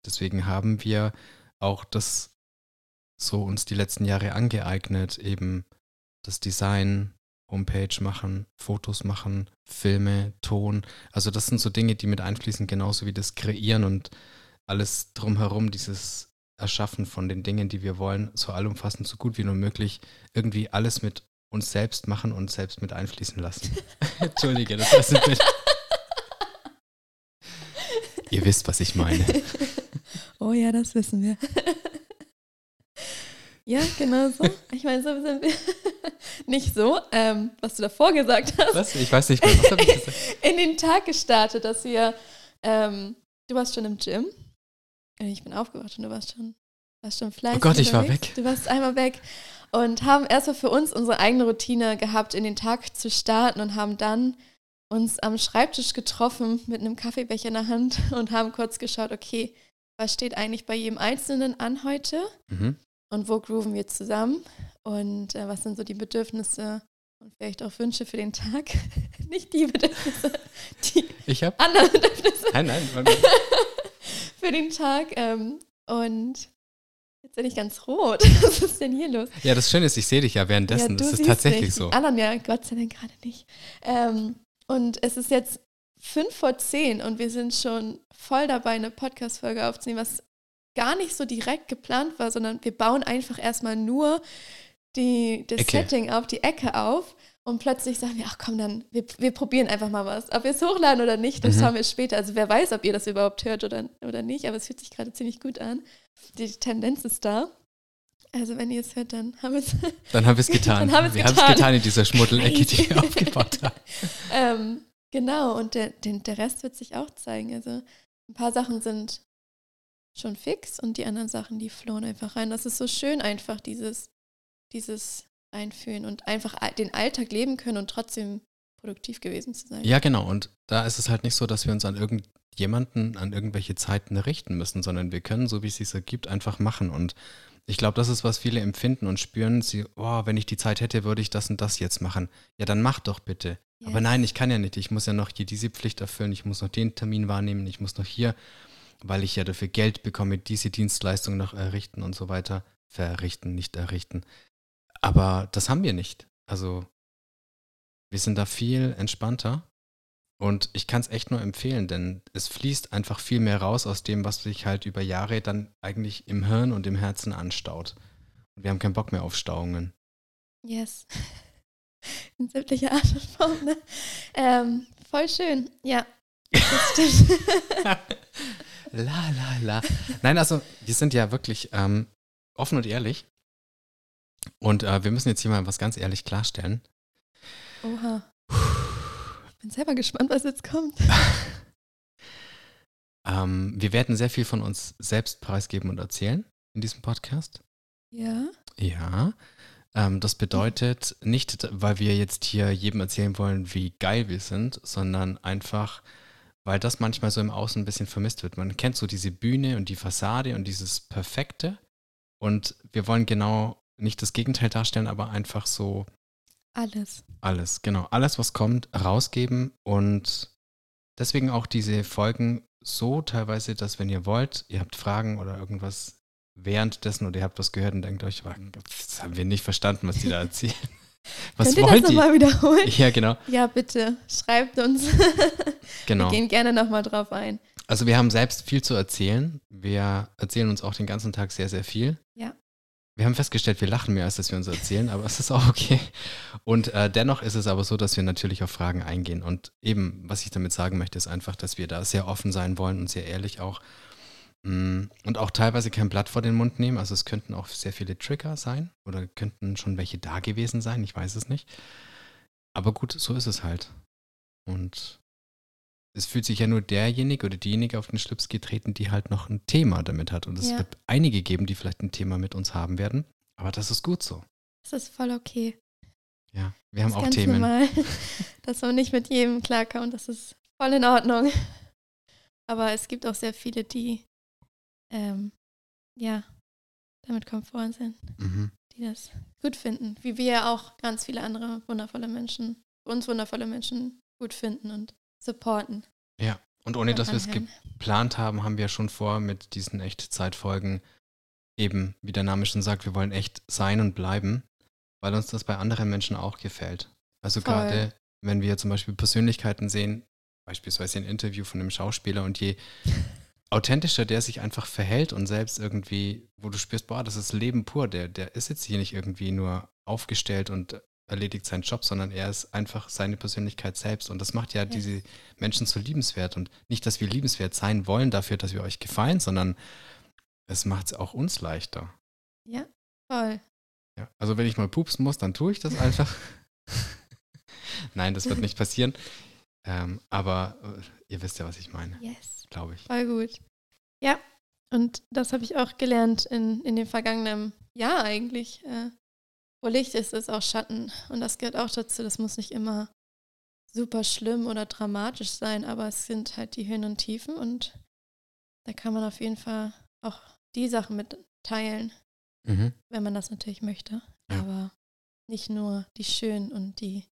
Deswegen haben wir auch das so uns die letzten Jahre angeeignet, eben das Design, Homepage machen, Fotos machen, Filme, Ton. Also das sind so Dinge, die mit einfließen, genauso wie das Kreieren und alles drumherum, dieses Erschaffen von den Dingen, die wir wollen, so allumfassend, so gut wie nur möglich, irgendwie alles mit uns selbst machen und selbst mit einfließen lassen. Entschuldige, das war ein Bild. Ihr wisst, was ich meine. Oh ja, das wissen wir. Ja, genau so. Ich meine, so sind wir. Nicht so, ähm, was du davor gesagt hast. Was? Ich weiß nicht mehr. Was habe ich gesagt? In den Tag gestartet, dass wir, ähm, du warst schon im Gym ich bin aufgewacht und du warst schon, warst schon fleißig. Oh Gott, ich war weg. Du warst einmal weg und haben erstmal für uns unsere eigene Routine gehabt, in den Tag zu starten und haben dann uns am Schreibtisch getroffen mit einem Kaffeebecher in der Hand und haben kurz geschaut, okay, was steht eigentlich bei jedem Einzelnen an heute mhm. Und wo grooven wir zusammen und äh, was sind so die Bedürfnisse und vielleicht auch Wünsche für den Tag. Nicht die Bedürfnisse, die ich hab, anderen Bedürfnisse. Nein, nein. für den Tag. Ähm, und jetzt bin ich ganz rot. Was ist denn hier los? Ja, das Schöne ist, ich sehe dich ja währenddessen. Ja, das ist tatsächlich nicht. so. Die anderen ja, Gott sei Dank gerade nicht. Ähm, und es ist jetzt fünf vor zehn und wir sind schon voll dabei, eine Podcast-Folge aufzunehmen, was gar nicht so direkt geplant war, sondern wir bauen einfach erstmal nur die, das Ecke. Setting auf, die Ecke auf. Und plötzlich sagen wir, ach komm, dann, wir, wir probieren einfach mal was. Ob wir es hochladen oder nicht, das mhm. schauen wir später. Also wer weiß, ob ihr das überhaupt hört oder, oder nicht, aber es fühlt sich gerade ziemlich gut an. Die Tendenz ist da. Also wenn ihr es hört, dann haben wir es Dann haben wir es getan. dann haben wir haben es getan in dieser Schmuddelecke, die wir aufgebaut haben. ähm, genau, und der, den, der Rest wird sich auch zeigen. Also ein paar Sachen sind schon fix und die anderen Sachen, die flohen einfach rein. Das ist so schön einfach, dieses, dieses einfühlen und einfach den Alltag leben können und trotzdem produktiv gewesen zu sein. Ja, genau. Und da ist es halt nicht so, dass wir uns an irgendjemanden, an irgendwelche Zeiten richten müssen, sondern wir können, so wie es sich ergibt, einfach machen. Und ich glaube, das ist, was viele empfinden und spüren. Sie, oh, wenn ich die Zeit hätte, würde ich das und das jetzt machen. Ja, dann mach doch bitte. Yes. Aber nein, ich kann ja nicht. Ich muss ja noch hier diese Pflicht erfüllen. Ich muss noch den Termin wahrnehmen. Ich muss noch hier, weil ich ja dafür Geld bekomme, diese Dienstleistung noch errichten und so weiter. Verrichten, nicht errichten. Aber das haben wir nicht. Also wir sind da viel entspannter und ich kann es echt nur empfehlen, denn es fließt einfach viel mehr raus aus dem, was sich halt über Jahre dann eigentlich im Hirn und im Herzen anstaut. Und wir haben keinen Bock mehr auf Stauungen. Yes. In sämtlicher Art und Form, ne? Ähm, voll schön, ja. Das stimmt. la, la, la. Nein, also wir sind ja wirklich ähm, offen und ehrlich. Und äh, wir müssen jetzt hier mal was ganz ehrlich klarstellen. Oha. Ich bin selber gespannt, was jetzt kommt. ähm, wir werden sehr viel von uns selbst preisgeben und erzählen in diesem Podcast. Ja. Ja. Ähm, das bedeutet nicht, weil wir jetzt hier jedem erzählen wollen, wie geil wir sind, sondern einfach, weil das manchmal so im Außen ein bisschen vermisst wird. Man kennt so diese Bühne und die Fassade und dieses Perfekte. Und wir wollen genau nicht das Gegenteil darstellen, aber einfach so. Alles. Alles, genau. Alles, was kommt, rausgeben und deswegen auch diese Folgen so teilweise, dass wenn ihr wollt, ihr habt Fragen oder irgendwas, währenddessen oder ihr habt was gehört und denkt euch, das haben wir nicht verstanden, was die da erzählen. Was Könnt ihr das nochmal wiederholen? Ja, genau. Ja, bitte, schreibt uns. genau. Wir gehen gerne nochmal drauf ein. Also wir haben selbst viel zu erzählen. Wir erzählen uns auch den ganzen Tag sehr, sehr viel. Ja. Wir haben festgestellt, wir lachen mehr, als dass wir uns erzählen, aber es ist auch okay. Und äh, dennoch ist es aber so, dass wir natürlich auf Fragen eingehen. Und eben, was ich damit sagen möchte, ist einfach, dass wir da sehr offen sein wollen und sehr ehrlich auch. Mm, Und auch teilweise kein Blatt vor den Mund nehmen. Also es könnten auch sehr viele Trigger sein oder könnten schon welche da gewesen sein. Ich weiß es nicht. Aber gut, so ist es halt. Und es fühlt sich ja nur derjenige oder diejenige auf den Schlips getreten, die halt noch ein Thema damit hat. Und es Ja. wird einige geben, die vielleicht ein Thema mit uns haben werden. Aber das ist gut so. Das ist voll okay. Ja, wir haben das auch ganz Themen. normal, dass man nicht mit jedem klarkommt. Das ist voll in Ordnung. Aber es gibt auch sehr viele, die ähm, ja damit komfort sind, Mhm. die das gut finden. Wie wir auch ganz viele andere wundervolle Menschen, uns wundervolle Menschen gut finden und supporten. Ja, und ohne dass wir es geplant haben, haben wir schon vor, mit diesen Echtzeitfolgen eben, wie der Name schon sagt, wir wollen echt sein und bleiben, weil uns das bei anderen Menschen auch gefällt. Also Voll. gerade, wenn wir zum Beispiel Persönlichkeiten sehen, beispielsweise ein Interview von einem Schauspieler und je authentischer der sich einfach verhält und selbst irgendwie, wo du spürst, boah, das ist Leben pur, der, der ist jetzt hier nicht irgendwie nur aufgestellt und erledigt seinen Job, sondern er ist einfach seine Persönlichkeit selbst und das macht ja Yes. diese Menschen so liebenswert und nicht, dass wir liebenswert sein wollen dafür, dass wir euch gefallen, sondern es macht es auch uns leichter. Ja, voll. Ja, also wenn ich mal pupsen muss, dann tue ich das einfach. Nein, das wird nicht passieren. Ähm, aber äh, ihr wisst ja, was ich meine, Yes. Glaube ich. Voll gut. Ja, und das habe ich auch gelernt in, in dem vergangenen Jahr eigentlich. Äh, wo Licht ist, ist auch Schatten. Und das gehört auch dazu. Das muss nicht immer super schlimm oder dramatisch sein, aber es sind halt die Höhen und Tiefen und da kann man auf jeden Fall auch die Sachen mit teilen, Mhm. wenn man das natürlich möchte. Ja. Aber nicht nur die schönen und die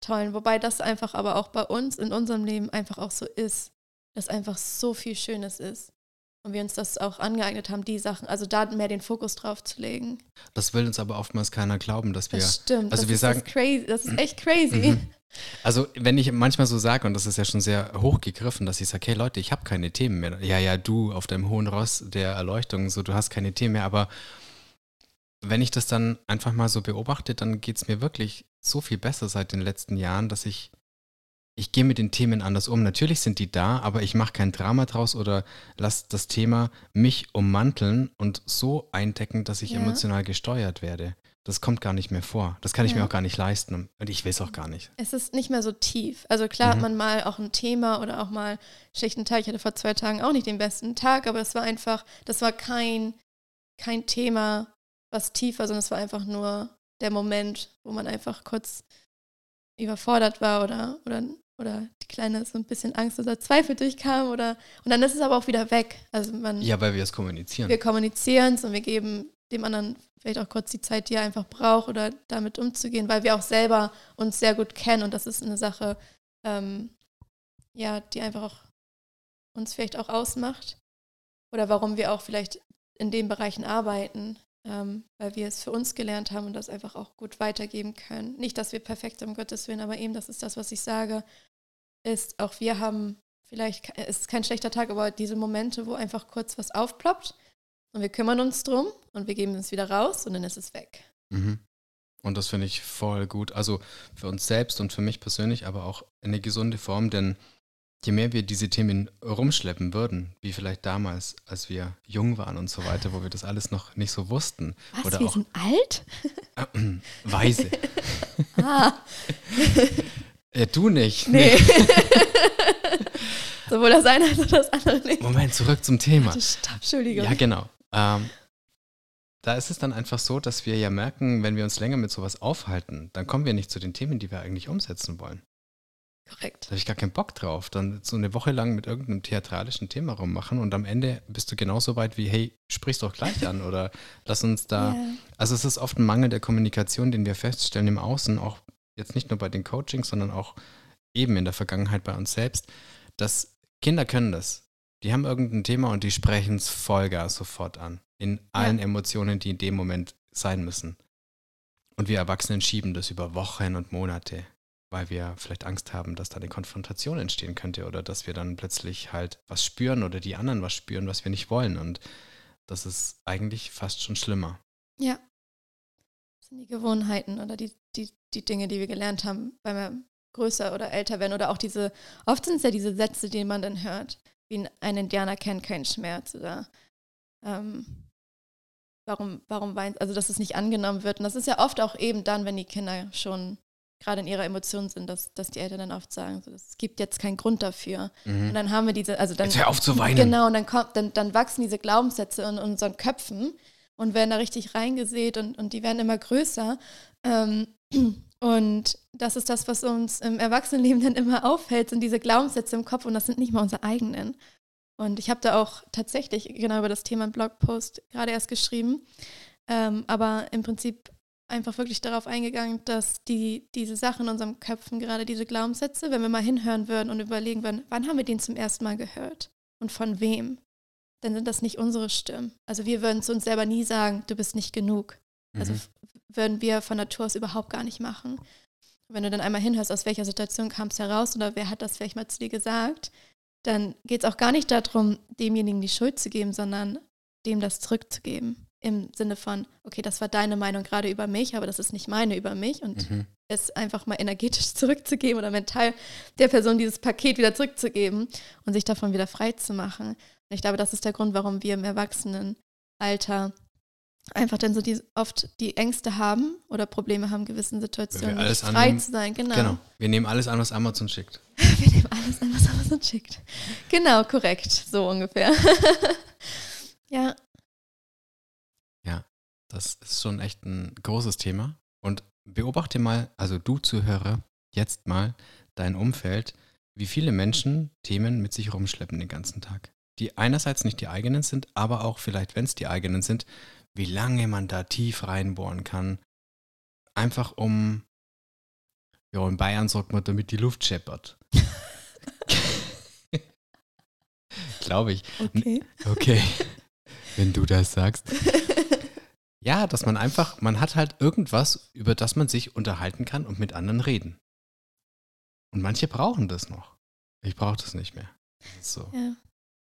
tollen. Wobei das einfach aber auch bei uns in unserem Leben einfach auch so ist, dass einfach so viel Schönes ist. Und wir uns das auch angeeignet haben, die Sachen, also da mehr den Fokus drauf zu legen. Das will uns aber oftmals keiner glauben, dass wir. Das stimmt. also das wir ist sagen- das, crazy, das ist echt crazy. Mhm. Also, wenn ich manchmal so sage, und das ist ja schon sehr hochgegriffen, dass ich sage, hey Leute, ich habe keine Themen mehr. Ja, ja, du auf deinem hohen Ross der Erleuchtung, so, du hast keine Themen mehr, aber wenn ich das dann einfach mal so beobachte, dann geht es mir wirklich so viel besser seit den letzten Jahren, dass ich, ich gehe mit den Themen anders um. Natürlich sind die da, aber ich mache kein Drama draus oder lasse das Thema mich ummanteln und so eindecken, dass ich Ja. emotional gesteuert werde. Das kommt gar nicht mehr vor. Das kann ich Ja. mir auch gar nicht leisten und ich will es auch gar nicht. Es ist nicht mehr so tief. Also klar hat Mhm. man mal auch ein Thema oder auch mal einen schlechten Tag. Ich hatte vor zwei Tagen auch nicht den besten Tag, aber es war einfach, das war kein, kein Thema, was tief war, sondern es war einfach nur der Moment, wo man einfach kurz überfordert war oder, oder, oder die Kleine so ein bisschen Angst oder Zweifel durchkam oder und dann ist es aber auch wieder weg. Also man, Ja, weil wir es kommunizieren. wir kommunizieren es und wir geben dem anderen vielleicht auch kurz die Zeit, die er einfach braucht oder damit umzugehen, weil wir auch selber uns sehr gut kennen und das ist eine Sache, ähm, ja, die einfach auch uns vielleicht auch ausmacht oder warum wir auch vielleicht in den Bereichen arbeiten, ähm, weil wir es für uns gelernt haben und das einfach auch gut weitergeben können. Nicht, dass wir perfekt sind, um Gottes Willen, aber eben, das ist das, was ich sage, ist, auch wir haben vielleicht, es ist kein schlechter Tag, aber diese Momente, wo einfach kurz was aufploppt und wir kümmern uns drum und wir geben es wieder raus und dann ist es weg. Mhm. Und das finde ich voll gut. Also für uns selbst und für mich persönlich, aber auch eine gesunde Form, denn je mehr wir diese Themen rumschleppen würden, wie vielleicht damals, als wir jung waren und so weiter, wo wir das alles noch nicht so wussten, Was, Oder wir auch- sind alt? äh, weise. Ah, äh, du nicht. nee. Sowohl das eine als auch das andere nicht. Moment, zurück zum Thema. Stopp, Entschuldigung. Ja, genau. Ähm, da ist es dann einfach so, dass wir ja merken, wenn wir uns länger mit sowas aufhalten, dann kommen wir nicht zu den Themen, die wir eigentlich umsetzen wollen. Korrekt. Da habe ich gar keinen Bock drauf. Dann so eine Woche lang mit irgendeinem theatralischen Thema rummachen und am Ende bist du genauso weit wie, hey, sprich's doch gleich an oder lass uns da. Ja. Also es ist oft ein Mangel der Kommunikation, den wir feststellen im Außen, auch jetzt nicht nur bei den Coachings, sondern auch eben in der Vergangenheit bei uns selbst, dass Kinder können das. Die haben irgendein Thema und die sprechen es Vollgas sofort an. in allen ja. Emotionen, die in dem Moment sein müssen. Und wir Erwachsenen schieben das über Wochen und Monate, weil wir vielleicht Angst haben, dass da eine Konfrontation entstehen könnte oder dass wir dann plötzlich halt was spüren oder die anderen was spüren, was wir nicht wollen. Und das ist eigentlich fast schon schlimmer. Ja. Das sind die Gewohnheiten oder die, die, Dinge, die wir gelernt haben beim größer oder älter werden. Oder auch diese, oft sind es ja diese Sätze, die man dann hört, wie ein Indianer kennt keinen Schmerz oder ähm, warum, warum weint, also dass es nicht angenommen wird. Und das ist ja oft auch eben dann, wenn die Kinder schon gerade in ihrer Emotion sind, dass, dass die Eltern dann oft sagen, so, es gibt jetzt keinen Grund dafür. Mhm. Und dann haben wir diese, also dann. Jetzt hör auf zu weinen. Genau, und dann kommt, dann, dann wachsen diese Glaubenssätze in unseren Köpfen und werden da richtig reingesät und, und die werden immer größer. Ähm, und das ist das, was uns im Erwachsenenleben dann immer auffällt, sind diese Glaubenssätze im Kopf und das sind nicht mal unsere eigenen. Und ich habe da auch tatsächlich genau über das Thema einen Blogpost gerade erst geschrieben, ähm, aber im Prinzip einfach wirklich darauf eingegangen, dass die, diese Sachen in unserem Köpfen, gerade diese Glaubenssätze, wenn wir mal hinhören würden und überlegen würden, wann haben wir den zum ersten Mal gehört und von wem, dann sind das nicht unsere Stimmen. Also wir würden zu uns selber nie sagen, du bist nicht genug. Also mhm. würden wir von Natur aus überhaupt gar nicht machen. Wenn du dann einmal hinhörst, aus welcher Situation kam es heraus oder wer hat das vielleicht mal zu dir gesagt, dann geht es auch gar nicht darum, demjenigen die Schuld zu geben, sondern dem das zurückzugeben. Im Sinne von, okay, das war deine Meinung gerade über mich, aber das ist nicht meine über mich und mhm. es einfach mal energetisch zurückzugeben oder mental der Person dieses Paket wieder zurückzugeben und sich davon wieder frei zu machen. Und ich glaube, das ist der Grund, warum wir im Erwachsenenalter einfach dann so die, oft die Ängste haben oder Probleme haben, gewissen Situationen nicht frei annehmen, zu sein. Genau. genau. Wir nehmen alles an, was Amazon schickt. Wir nehmen alles an, was Amazon schickt. Genau, korrekt. So ungefähr. ja. Ja, das ist schon echt ein großes Thema. Und beobachte mal, also du Zuhörer, jetzt mal dein Umfeld, wie viele Menschen Themen mit sich rumschleppen den ganzen Tag. Die einerseits nicht die eigenen sind, aber auch vielleicht, wenn es die eigenen sind, wie lange man da tief reinbohren kann. Einfach um, ja, in Bayern sagt man, damit die Luft scheppert. Glaube ich. Okay. Okay. Wenn du das sagst. Ja, dass man einfach, man hat halt irgendwas, über das man sich unterhalten kann und mit anderen reden. Und manche brauchen das noch. Ich brauche das nicht mehr. So. Ja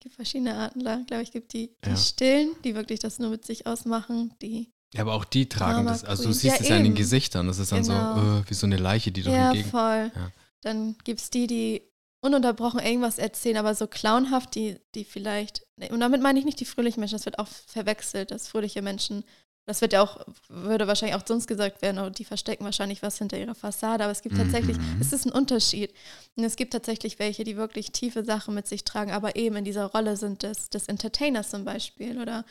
gibt verschiedene Arten da. Ich glaube, ich gibt die, die ja. Stillen, die wirklich das nur mit sich ausmachen, die. Ja, aber auch die tragen das. Also du siehst es ja, in den Gesichtern. Das ist dann genau. so äh, wie so eine Leiche, die doch ja, entgegen. Voll. Ja, voll. Dann gibt es die, die ununterbrochen irgendwas erzählen, aber so clownhaft, die, die vielleicht. Und damit meine ich nicht die fröhlichen Menschen, das wird auch verwechselt, dass fröhliche Menschen das wird ja auch, würde wahrscheinlich auch sonst gesagt werden, oh, die verstecken wahrscheinlich was hinter ihrer Fassade, aber es gibt tatsächlich, mhm. es ist ein Unterschied. Und es gibt tatsächlich welche, die wirklich tiefe Sachen mit sich tragen, aber eben in dieser Rolle sind des, des Entertainers zum Beispiel oder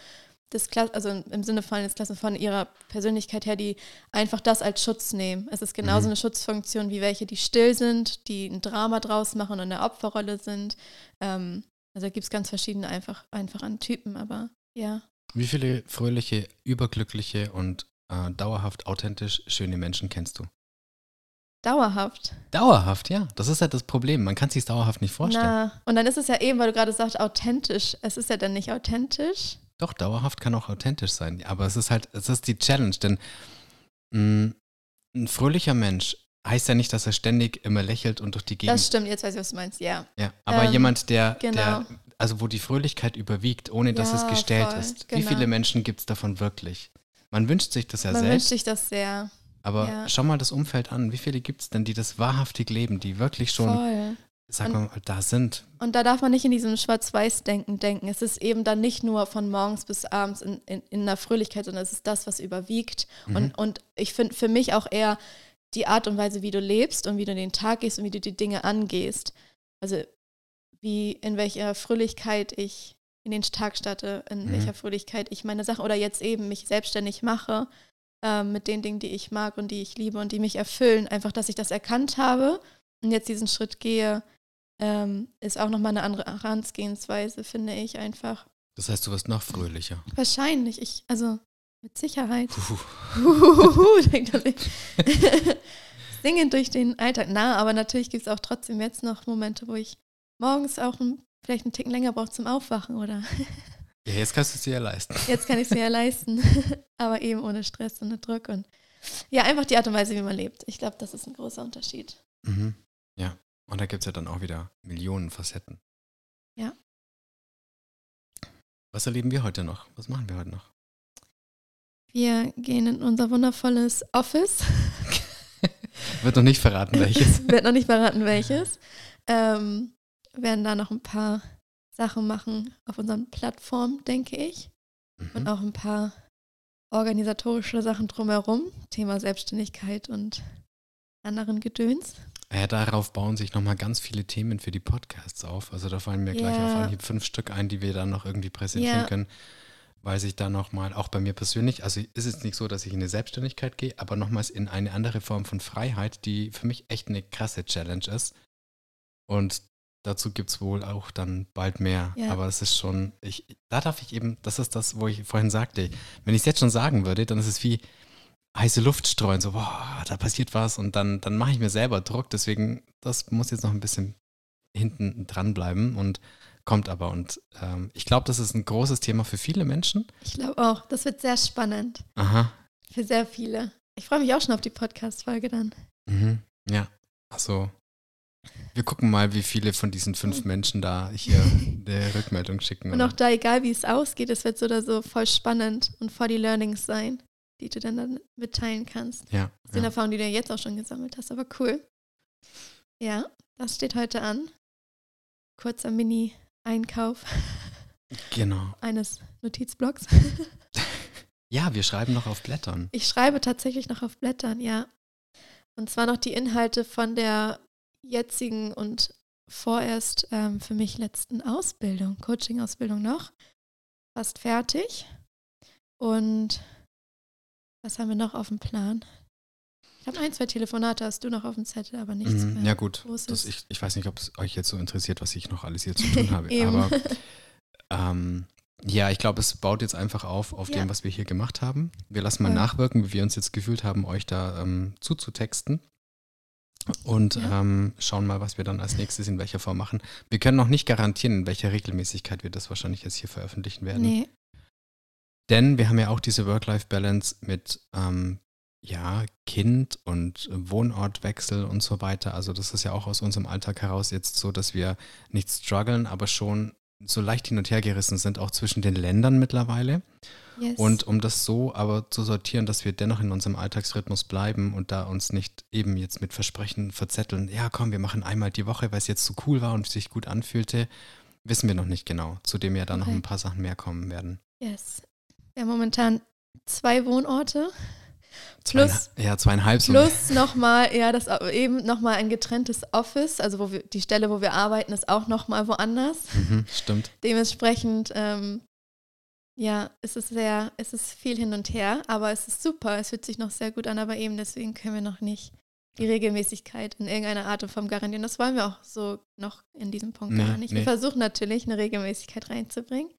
des Kla also im Sinne von des Klasse von ihrer Persönlichkeit her, die einfach das als Schutz nehmen. Es ist genauso mhm. eine Schutzfunktion wie welche, die still sind, die ein Drama draus machen und in der Opferrolle sind. Ähm, also gibt es ganz verschiedene einfach, einfach an Typen, aber ja. Wie viele fröhliche, überglückliche und äh, dauerhaft authentisch schöne Menschen kennst du? Dauerhaft. Dauerhaft, ja. Das ist halt das Problem. Man kann es sich dauerhaft nicht vorstellen. Na, und dann ist es ja eben, weil du gerade sagst, authentisch. Es ist ja dann nicht authentisch. Doch, dauerhaft kann auch authentisch sein. Aber es ist halt, es ist die Challenge, denn mh, mm, ein fröhlicher Mensch heißt ja nicht, dass er ständig immer lächelt und durch die Gegend. Das stimmt, jetzt weiß ich, was du meinst, ja. Ja, aber ähm, jemand, der, genau. der also wo die Fröhlichkeit überwiegt, ohne dass ja, es gestellt voll, ist. Genau. Wie viele Menschen gibt es davon wirklich? Man wünscht sich das ja Man selbst. Man wünscht sich das sehr. Aber ja. schau mal das Umfeld an. Wie viele gibt es denn, die das wahrhaftig leben, die wirklich schon, voll. sag mal, da sind? Und da darf man nicht in diesem Schwarz-Weiß-Denken denken. Es ist eben dann nicht nur von morgens bis abends in, in, in einer Fröhlichkeit, sondern es ist das, was überwiegt. Mhm. Und, und ich finde für mich auch eher die Art und Weise, wie du lebst und wie du den Tag gehst und wie du die Dinge angehst. Also wie in welcher Fröhlichkeit ich in den Tag starte, in mhm. welcher Fröhlichkeit ich meine Sachen oder jetzt eben mich selbstständig mache äh, mit den Dingen, die ich mag und die ich liebe und die mich erfüllen. Einfach, dass ich das erkannt habe und jetzt diesen Schritt gehe, ähm, ist auch nochmal eine andere Herangehensweise, finde ich einfach. Das heißt, du wirst noch fröhlicher. Wahrscheinlich. Ich, also mit Sicherheit. Huhuhu, denkt er sich. Singend durch den Alltag. Na, aber natürlich gibt es auch trotzdem jetzt noch Momente, wo ich morgens auch ein, vielleicht einen Ticken länger braucht zum Aufwachen oder Ja, jetzt kannst du es dir ja leisten. Jetzt kann ich es mir ja leisten, aber eben ohne Stress und Druck und ja, einfach die Art und Weise, wie man lebt. Ich glaube, das ist ein großer Unterschied. Mhm. Ja, und da gibt es ja dann auch wieder Millionen Facetten. Ja. Was erleben wir heute noch? Was machen wir heute noch? Wir gehen in unser wundervolles Office. Wird noch nicht verraten, welches. Wird noch nicht verraten, welches. Ähm, werden da noch ein paar Sachen machen auf unseren Plattformen, denke ich. Mhm. Und auch ein paar organisatorische Sachen drumherum. Thema Selbstständigkeit und anderen Gedöns. Ja, darauf bauen sich nochmal ganz viele Themen für die Podcasts auf. Also da fallen mir gleich auf Anhieb fünf Stück ein, die wir dann noch irgendwie präsentieren ja. können, weil sich da nochmal, auch bei mir persönlich, also ist es nicht so, dass ich in eine Selbstständigkeit gehe, aber nochmals in eine andere Form von Freiheit, die für mich echt eine krasse Challenge ist. Und dazu gibt es wohl auch dann bald mehr. Ja. Aber es ist schon, ich, da darf ich eben, das ist das, wo ich vorhin sagte, wenn ich es jetzt schon sagen würde, dann ist es wie heiße Luft streuen, so, boah, da passiert was und dann, dann mache ich mir selber Druck. Deswegen, das muss jetzt noch ein bisschen hinten dranbleiben und kommt aber. Und ähm, ich glaube, das ist ein großes Thema für viele Menschen. Ich glaube auch, das wird sehr spannend. Aha. Für sehr viele. Ich freue mich auch schon auf die Podcast-Folge dann. Mhm. Ja, also wir gucken mal, wie viele von diesen fünf hm. Menschen da hier eine Rückmeldung schicken. Und auch da, egal wie es ausgeht, es wird so oder so voll spannend und voll die Learnings sein, die du dann, dann mitteilen kannst. Ja. Das sind ja. Erfahrungen, die du ja jetzt auch schon gesammelt hast, aber cool. Ja, das steht heute an. Kurzer Mini-Einkauf. Genau. Eines Notizblocks. ja, wir schreiben noch auf Blättern. Ich schreibe tatsächlich noch auf Blättern, ja. Und zwar noch die Inhalte von der jetzigen und vorerst ähm, für mich letzten Ausbildung, Coaching-Ausbildung noch, fast fertig. Und was haben wir noch auf dem Plan? Ich habe ein, zwei Telefonate hast du noch auf dem Zettel, aber nichts mm, mehr. Ja gut, das, ich, ich weiß nicht, ob es euch jetzt so interessiert, was ich noch alles hier zu tun habe. aber ähm, ja, ich glaube, es baut jetzt einfach auf auf ja. dem, was wir hier gemacht haben. Wir lassen mal ja. nachwirken, wie wir uns jetzt gefühlt haben, euch da ähm, zuzutexten und ja. ähm, schauen mal, was wir dann als nächstes in welcher Form machen. Wir können noch nicht garantieren, in welcher Regelmäßigkeit wir das wahrscheinlich jetzt hier veröffentlichen werden. Nee. Denn wir haben ja auch diese Work-Life-Balance mit ähm, ja, Kind und Wohnortwechsel und so weiter. Also das ist ja auch aus unserem Alltag heraus jetzt so, dass wir nicht strugglen, aber schon so leicht hin und her gerissen sind, auch zwischen den Ländern mittlerweile. Yes. Und um das so aber zu sortieren, dass wir dennoch in unserem Alltagsrhythmus bleiben und da uns nicht eben jetzt mit Versprechen verzetteln, ja komm, wir machen einmal die Woche, weil es jetzt so cool war und sich gut anfühlte, wissen wir noch nicht genau, zu dem ja dann okay. noch ein paar Sachen mehr kommen werden. Yes. Wir haben momentan zwei Wohnorte. Plus, Zwei, ja, zweieinhalb. Plus nochmal, ja, das eben nochmal ein getrenntes Office, also wo wir, die Stelle, wo wir arbeiten, ist auch nochmal woanders. Mhm, stimmt. Dementsprechend ähm, ja, es ist sehr, es ist viel hin und her, aber es ist super. Es fühlt sich noch sehr gut an, aber eben deswegen können wir noch nicht die Regelmäßigkeit in irgendeiner Art und Form garantieren. Das wollen wir auch so noch in diesem Punkt nee, gar nicht. Nee. Wir versuchen natürlich eine Regelmäßigkeit reinzubringen.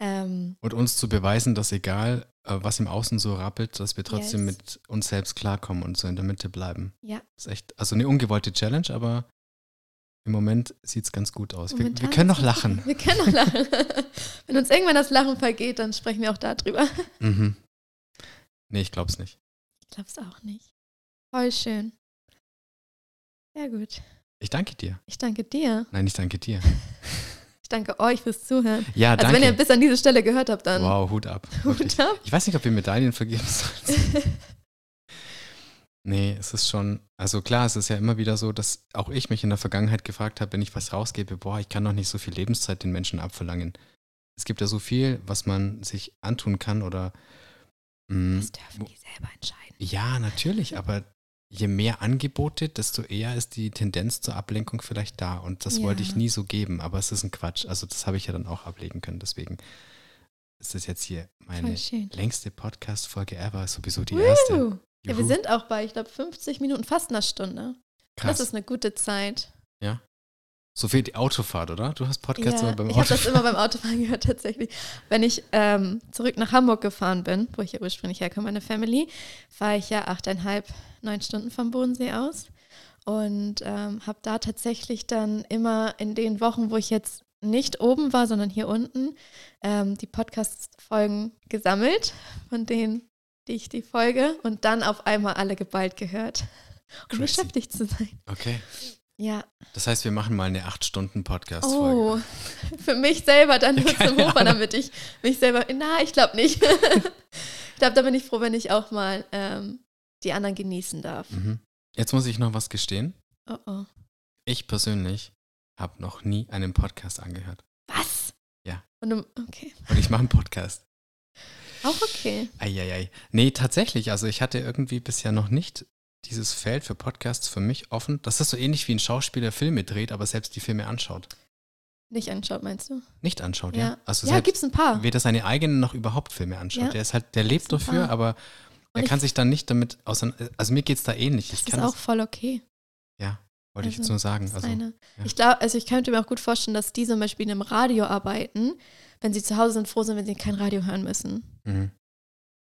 Ähm, und uns zu beweisen, dass egal, äh, was im Außen so rappelt, dass wir trotzdem yes. mit uns selbst klarkommen und so in der Mitte bleiben. Ja. Das ist echt, also eine ungewollte Challenge, aber im Moment sieht es ganz gut aus. Wir, wir, können noch lachen. Wir können noch lachen. Wenn uns irgendwann das Lachen vergeht, dann sprechen wir auch darüber. Mhm. Nee, ich glaube es nicht. Ich glaube es auch nicht. Voll schön. Sehr gut. Ich danke dir. Ich danke dir. Nein, ich danke dir. Ich danke euch fürs Zuhören. Ja, danke. Also wenn ihr bis an diese Stelle gehört habt, dann. Wow, Hut ab. Hut ab. Ich weiß nicht, ob wir Medaillen vergeben sollen. Nee, es ist schon, also klar, es ist ja immer wieder so, dass auch ich mich in der Vergangenheit gefragt habe, wenn ich was rausgebe, boah, ich kann doch nicht so viel Lebenszeit den Menschen abverlangen. Es gibt ja so viel, was man sich antun kann oder. Mh, mm, das dürfen die selber entscheiden. Ja, natürlich, aber je mehr Angebote, desto eher ist die Tendenz zur Ablenkung vielleicht da. Und das ja. wollte ich nie so geben, aber es ist ein Quatsch. Also das habe ich ja dann auch ablegen können. Deswegen ist das jetzt hier meine längste Podcast-Folge ever, sowieso die Woo! erste. Ja, wir sind auch bei, ich glaube, 50 Minuten, fast einer Stunde. Krass. Das ist eine gute Zeit. Ja. So viel die Autofahrt, oder? Du hast Podcasts ja, immer beim Autofahren. Ich habe das immer beim Autofahren gehört, tatsächlich. Wenn ich ähm, zurück nach Hamburg gefahren bin, wo ich ja ursprünglich herkomme, meine Family, fahre ich ja achteinhalb, neun Stunden vom Bodensee aus. Und ähm, habe da tatsächlich dann immer in den Wochen, wo ich jetzt nicht oben war, sondern hier unten, ähm, die Podcast-Folgen gesammelt, von denen die ich die Folge und dann auf einmal alle geballt gehört, um Crazy. beschäftigt zu sein. Okay. Ja. Das heißt, wir machen mal eine 8-Stunden-Podcast-Folge. Oh, für mich selber dann zum Hochfahren, Ahnung. damit ich mich selber. Na, ich glaube nicht. ich glaube, da bin ich froh, wenn ich auch mal ähm, die anderen genießen darf. Mhm. Jetzt muss ich noch was gestehen. Oh oh. Ich persönlich habe noch nie einen Podcast angehört. Was? Ja. Und du, okay. Und ich mache einen Podcast. Auch okay. Eieiei. Nee, tatsächlich. Also ich hatte irgendwie bisher noch nicht dieses Feld für Podcasts für mich offen. Das ist so ähnlich wie ein Schauspieler Filme dreht, aber selbst die Filme anschaut. Nicht anschaut, meinst du? Nicht anschaut, ja. Ja. Also Ja, gibt's ein paar. weder seine eigenen noch überhaupt Filme anschaut. Ja. Der ist halt, der lebt dafür, aber er ich- kann sich dann nicht damit auseinander. Also mir geht es da ähnlich. Das Ich ist kann auch das, voll okay. ja, wollte ich also, jetzt nur sagen. Also, ja. Ich glaube, also ich könnte mir auch gut vorstellen, dass die zum Beispiel in einem Radio arbeiten, wenn sie zu Hause sind, froh sind, wenn sie kein Radio hören müssen. mhm.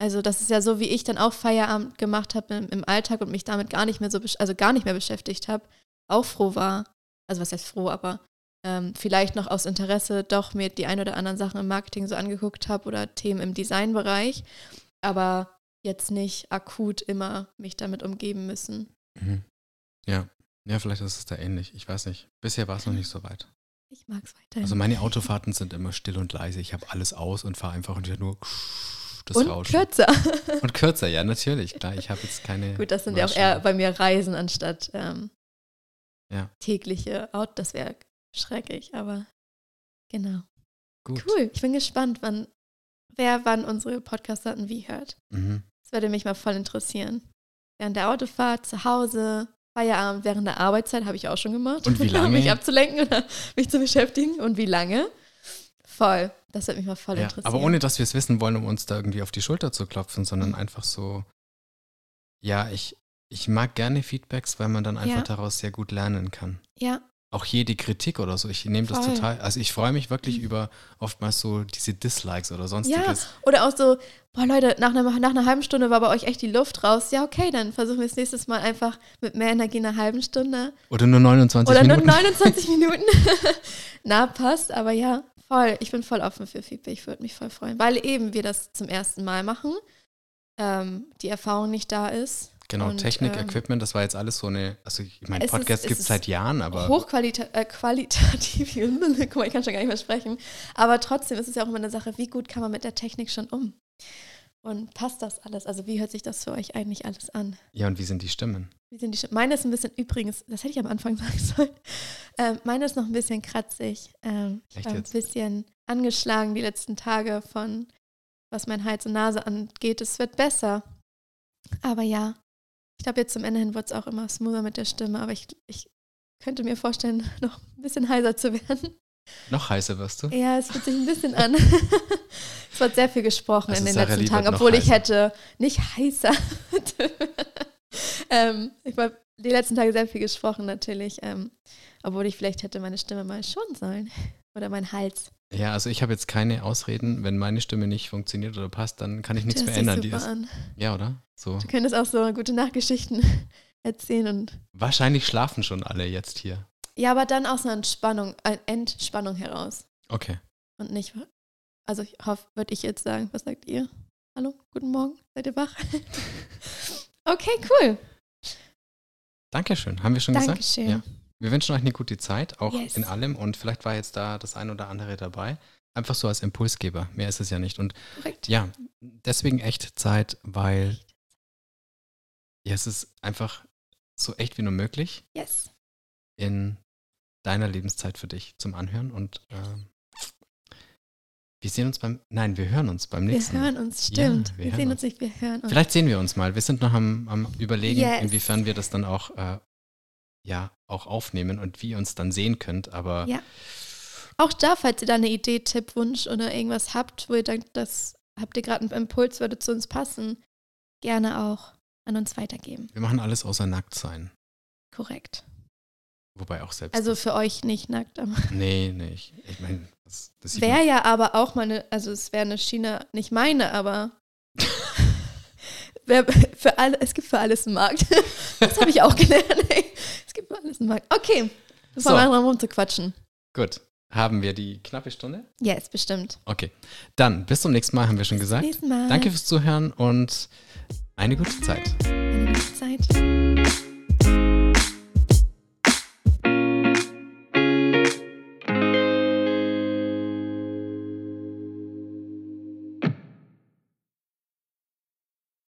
Also das ist ja so, wie ich dann auch Feierabend gemacht habe im, im Alltag und mich damit gar nicht mehr so, also gar nicht mehr beschäftigt habe, auch froh war. Also was heißt froh, aber ähm, vielleicht noch aus Interesse doch mir die ein oder anderen Sachen im Marketing so angeguckt habe oder Themen im Designbereich, aber jetzt nicht akut immer mich damit umgeben müssen. Mhm. Ja. Ja, vielleicht ist es da ähnlich. Ich weiß nicht. Bisher war es noch nicht so weit. Ich mag es weiterhin. Also meine Autofahrten sind immer still und leise. Ich habe alles aus und fahre einfach und höre nur das und Rauschen. kürzer. Und kürzer, ja, natürlich. Klar, ich habe jetzt keine. Gut, das sind ja auch eher bei mir Reisen anstatt ähm, Ja. tägliche Out. Das wäre schrecklich, aber genau. Gut. Cool. Ich bin gespannt, wann, wer wann unsere Podcast-Daten wie hört. Mhm. Das würde mich mal voll interessieren. Während der Autofahrt, zu Hause, Feierabend, während der Arbeitszeit habe ich auch schon gemacht. Und wie lange? um mich abzulenken oder mich zu beschäftigen. Und wie lange? Voll. Das würde mich mal voll Ja, interessieren. aber ohne, dass wir es wissen wollen, um uns da irgendwie auf die Schulter zu klopfen, sondern einfach so, ja, ich, ich mag gerne Feedbacks, weil man dann einfach Ja. daraus sehr gut lernen kann. Ja, Auch jede Kritik oder so, ich nehme das total, also ich freue mich wirklich Mhm. über oftmals so diese Dislikes oder sonstiges. Oder auch so, boah Leute, nach einer, nach einer halben Stunde war bei euch echt die Luft raus. Ja, okay, dann versuchen wir es nächstes Mal einfach mit mehr Energie in einer halben Stunde. Oder nur 29 Oder Minuten. nur 29 Minuten. Na, passt, aber ja, voll. Ich bin voll offen für Feedback. Ich würde mich voll freuen. Weil eben wir das zum ersten Mal machen. Ähm, die Erfahrung nicht da ist. Genau, Und, Technik, ähm, Equipment, das war jetzt alles so eine, also ich meine, Podcast gibt es seit Jahren, aber Hochqualitativ, äh, qualitativ, guck mal, ich kann schon gar nicht mehr sprechen. Aber trotzdem ist es ja auch immer eine Sache, wie gut kann man mit der Technik schon um? Und passt das alles? Also wie hört sich das für euch eigentlich alles an? ja, und wie sind die Stimmen? Wie sind die Stimmen? Meine ist ein bisschen, übrigens, das hätte ich am Anfang sagen sollen, ähm, meine ist noch ein bisschen kratzig. Ähm, ich war ein bisschen angeschlagen die letzten Tage von, was mein Hals und Nase angeht. Es wird besser. Aber ja, ich glaube, jetzt zum Ende hin wird es auch immer smoother mit der Stimme. Aber ich, ich könnte mir vorstellen, noch ein bisschen heiser zu werden. Noch heißer wirst du? Ja, es fühlt sich ein bisschen an. es wird sehr viel gesprochen Also in den Sarah letzten Tagen, obwohl ich heißer. hätte nicht heißer. ähm, ich habe die letzten Tage sehr viel gesprochen natürlich, ähm, obwohl ich vielleicht hätte meine Stimme mal schonen sollen. Oder mein Hals. Ja, also ich habe jetzt keine Ausreden, wenn meine Stimme nicht funktioniert oder passt, dann kann ich nichts mehr ändern. Die super ist, an. ja, oder? So. Du könntest auch so gute Nachgeschichten erzählen und Wahrscheinlich schlafen schon alle jetzt hier. Ja, aber dann aus einer Entspannung, äh, Entspannung heraus Okay. und nicht, also ich hoffe, würde ich jetzt sagen, was sagt ihr? Hallo, guten Morgen, seid ihr wach? okay, cool. Dankeschön. Haben wir schon gesagt? Dankeschön. Ja. Wir wünschen euch eine gute Zeit, auch Yes. in allem. Und vielleicht war jetzt da das ein oder andere dabei. Einfach so als Impulsgeber. Mehr ist es ja nicht. Und Korrekt. ja, deswegen echt Zeit, weil ja, es ist einfach so echt wie nur möglich Yes. in deiner Lebenszeit für dich zum Anhören. Und ähm, wir sehen uns beim, nein, wir hören uns beim Wir nächsten hören uns, stimmt. Ja, wir wir sehen uns. uns nicht, wir hören uns. Vielleicht sehen wir uns mal. Wir sind noch am, am Überlegen, Yes. inwiefern wir das dann auch, äh, ja, auch aufnehmen und wie ihr uns dann sehen könnt. Aber Ja. Auch da, falls ihr da eine Idee, Tipp, Wunsch oder irgendwas habt, wo ihr denkt, das habt ihr gerade einen Impuls, würde zu uns passen, gerne auch an uns weitergeben. wir machen alles außer nackt sein. Korrekt. Wobei auch selbst. Also für euch nicht nackt, aber nee, nee. Ich, meine, das, das wäre ja aber auch mal eine, also es wäre eine Schiene, nicht meine, aber für alle, es gibt für alles einen Markt. Das habe ich auch gelernt. ey. Es gibt für alles einen Markt. Okay, bevor So. wir anfangen rumzuquatschen. Gut. Haben wir die knappe Stunde? Yes, bestimmt. Okay. Dann bis zum nächsten Mal, haben wir schon gesagt. Nächstes Mal. Danke fürs Zuhören und eine gute Zeit. Eine gute Zeit.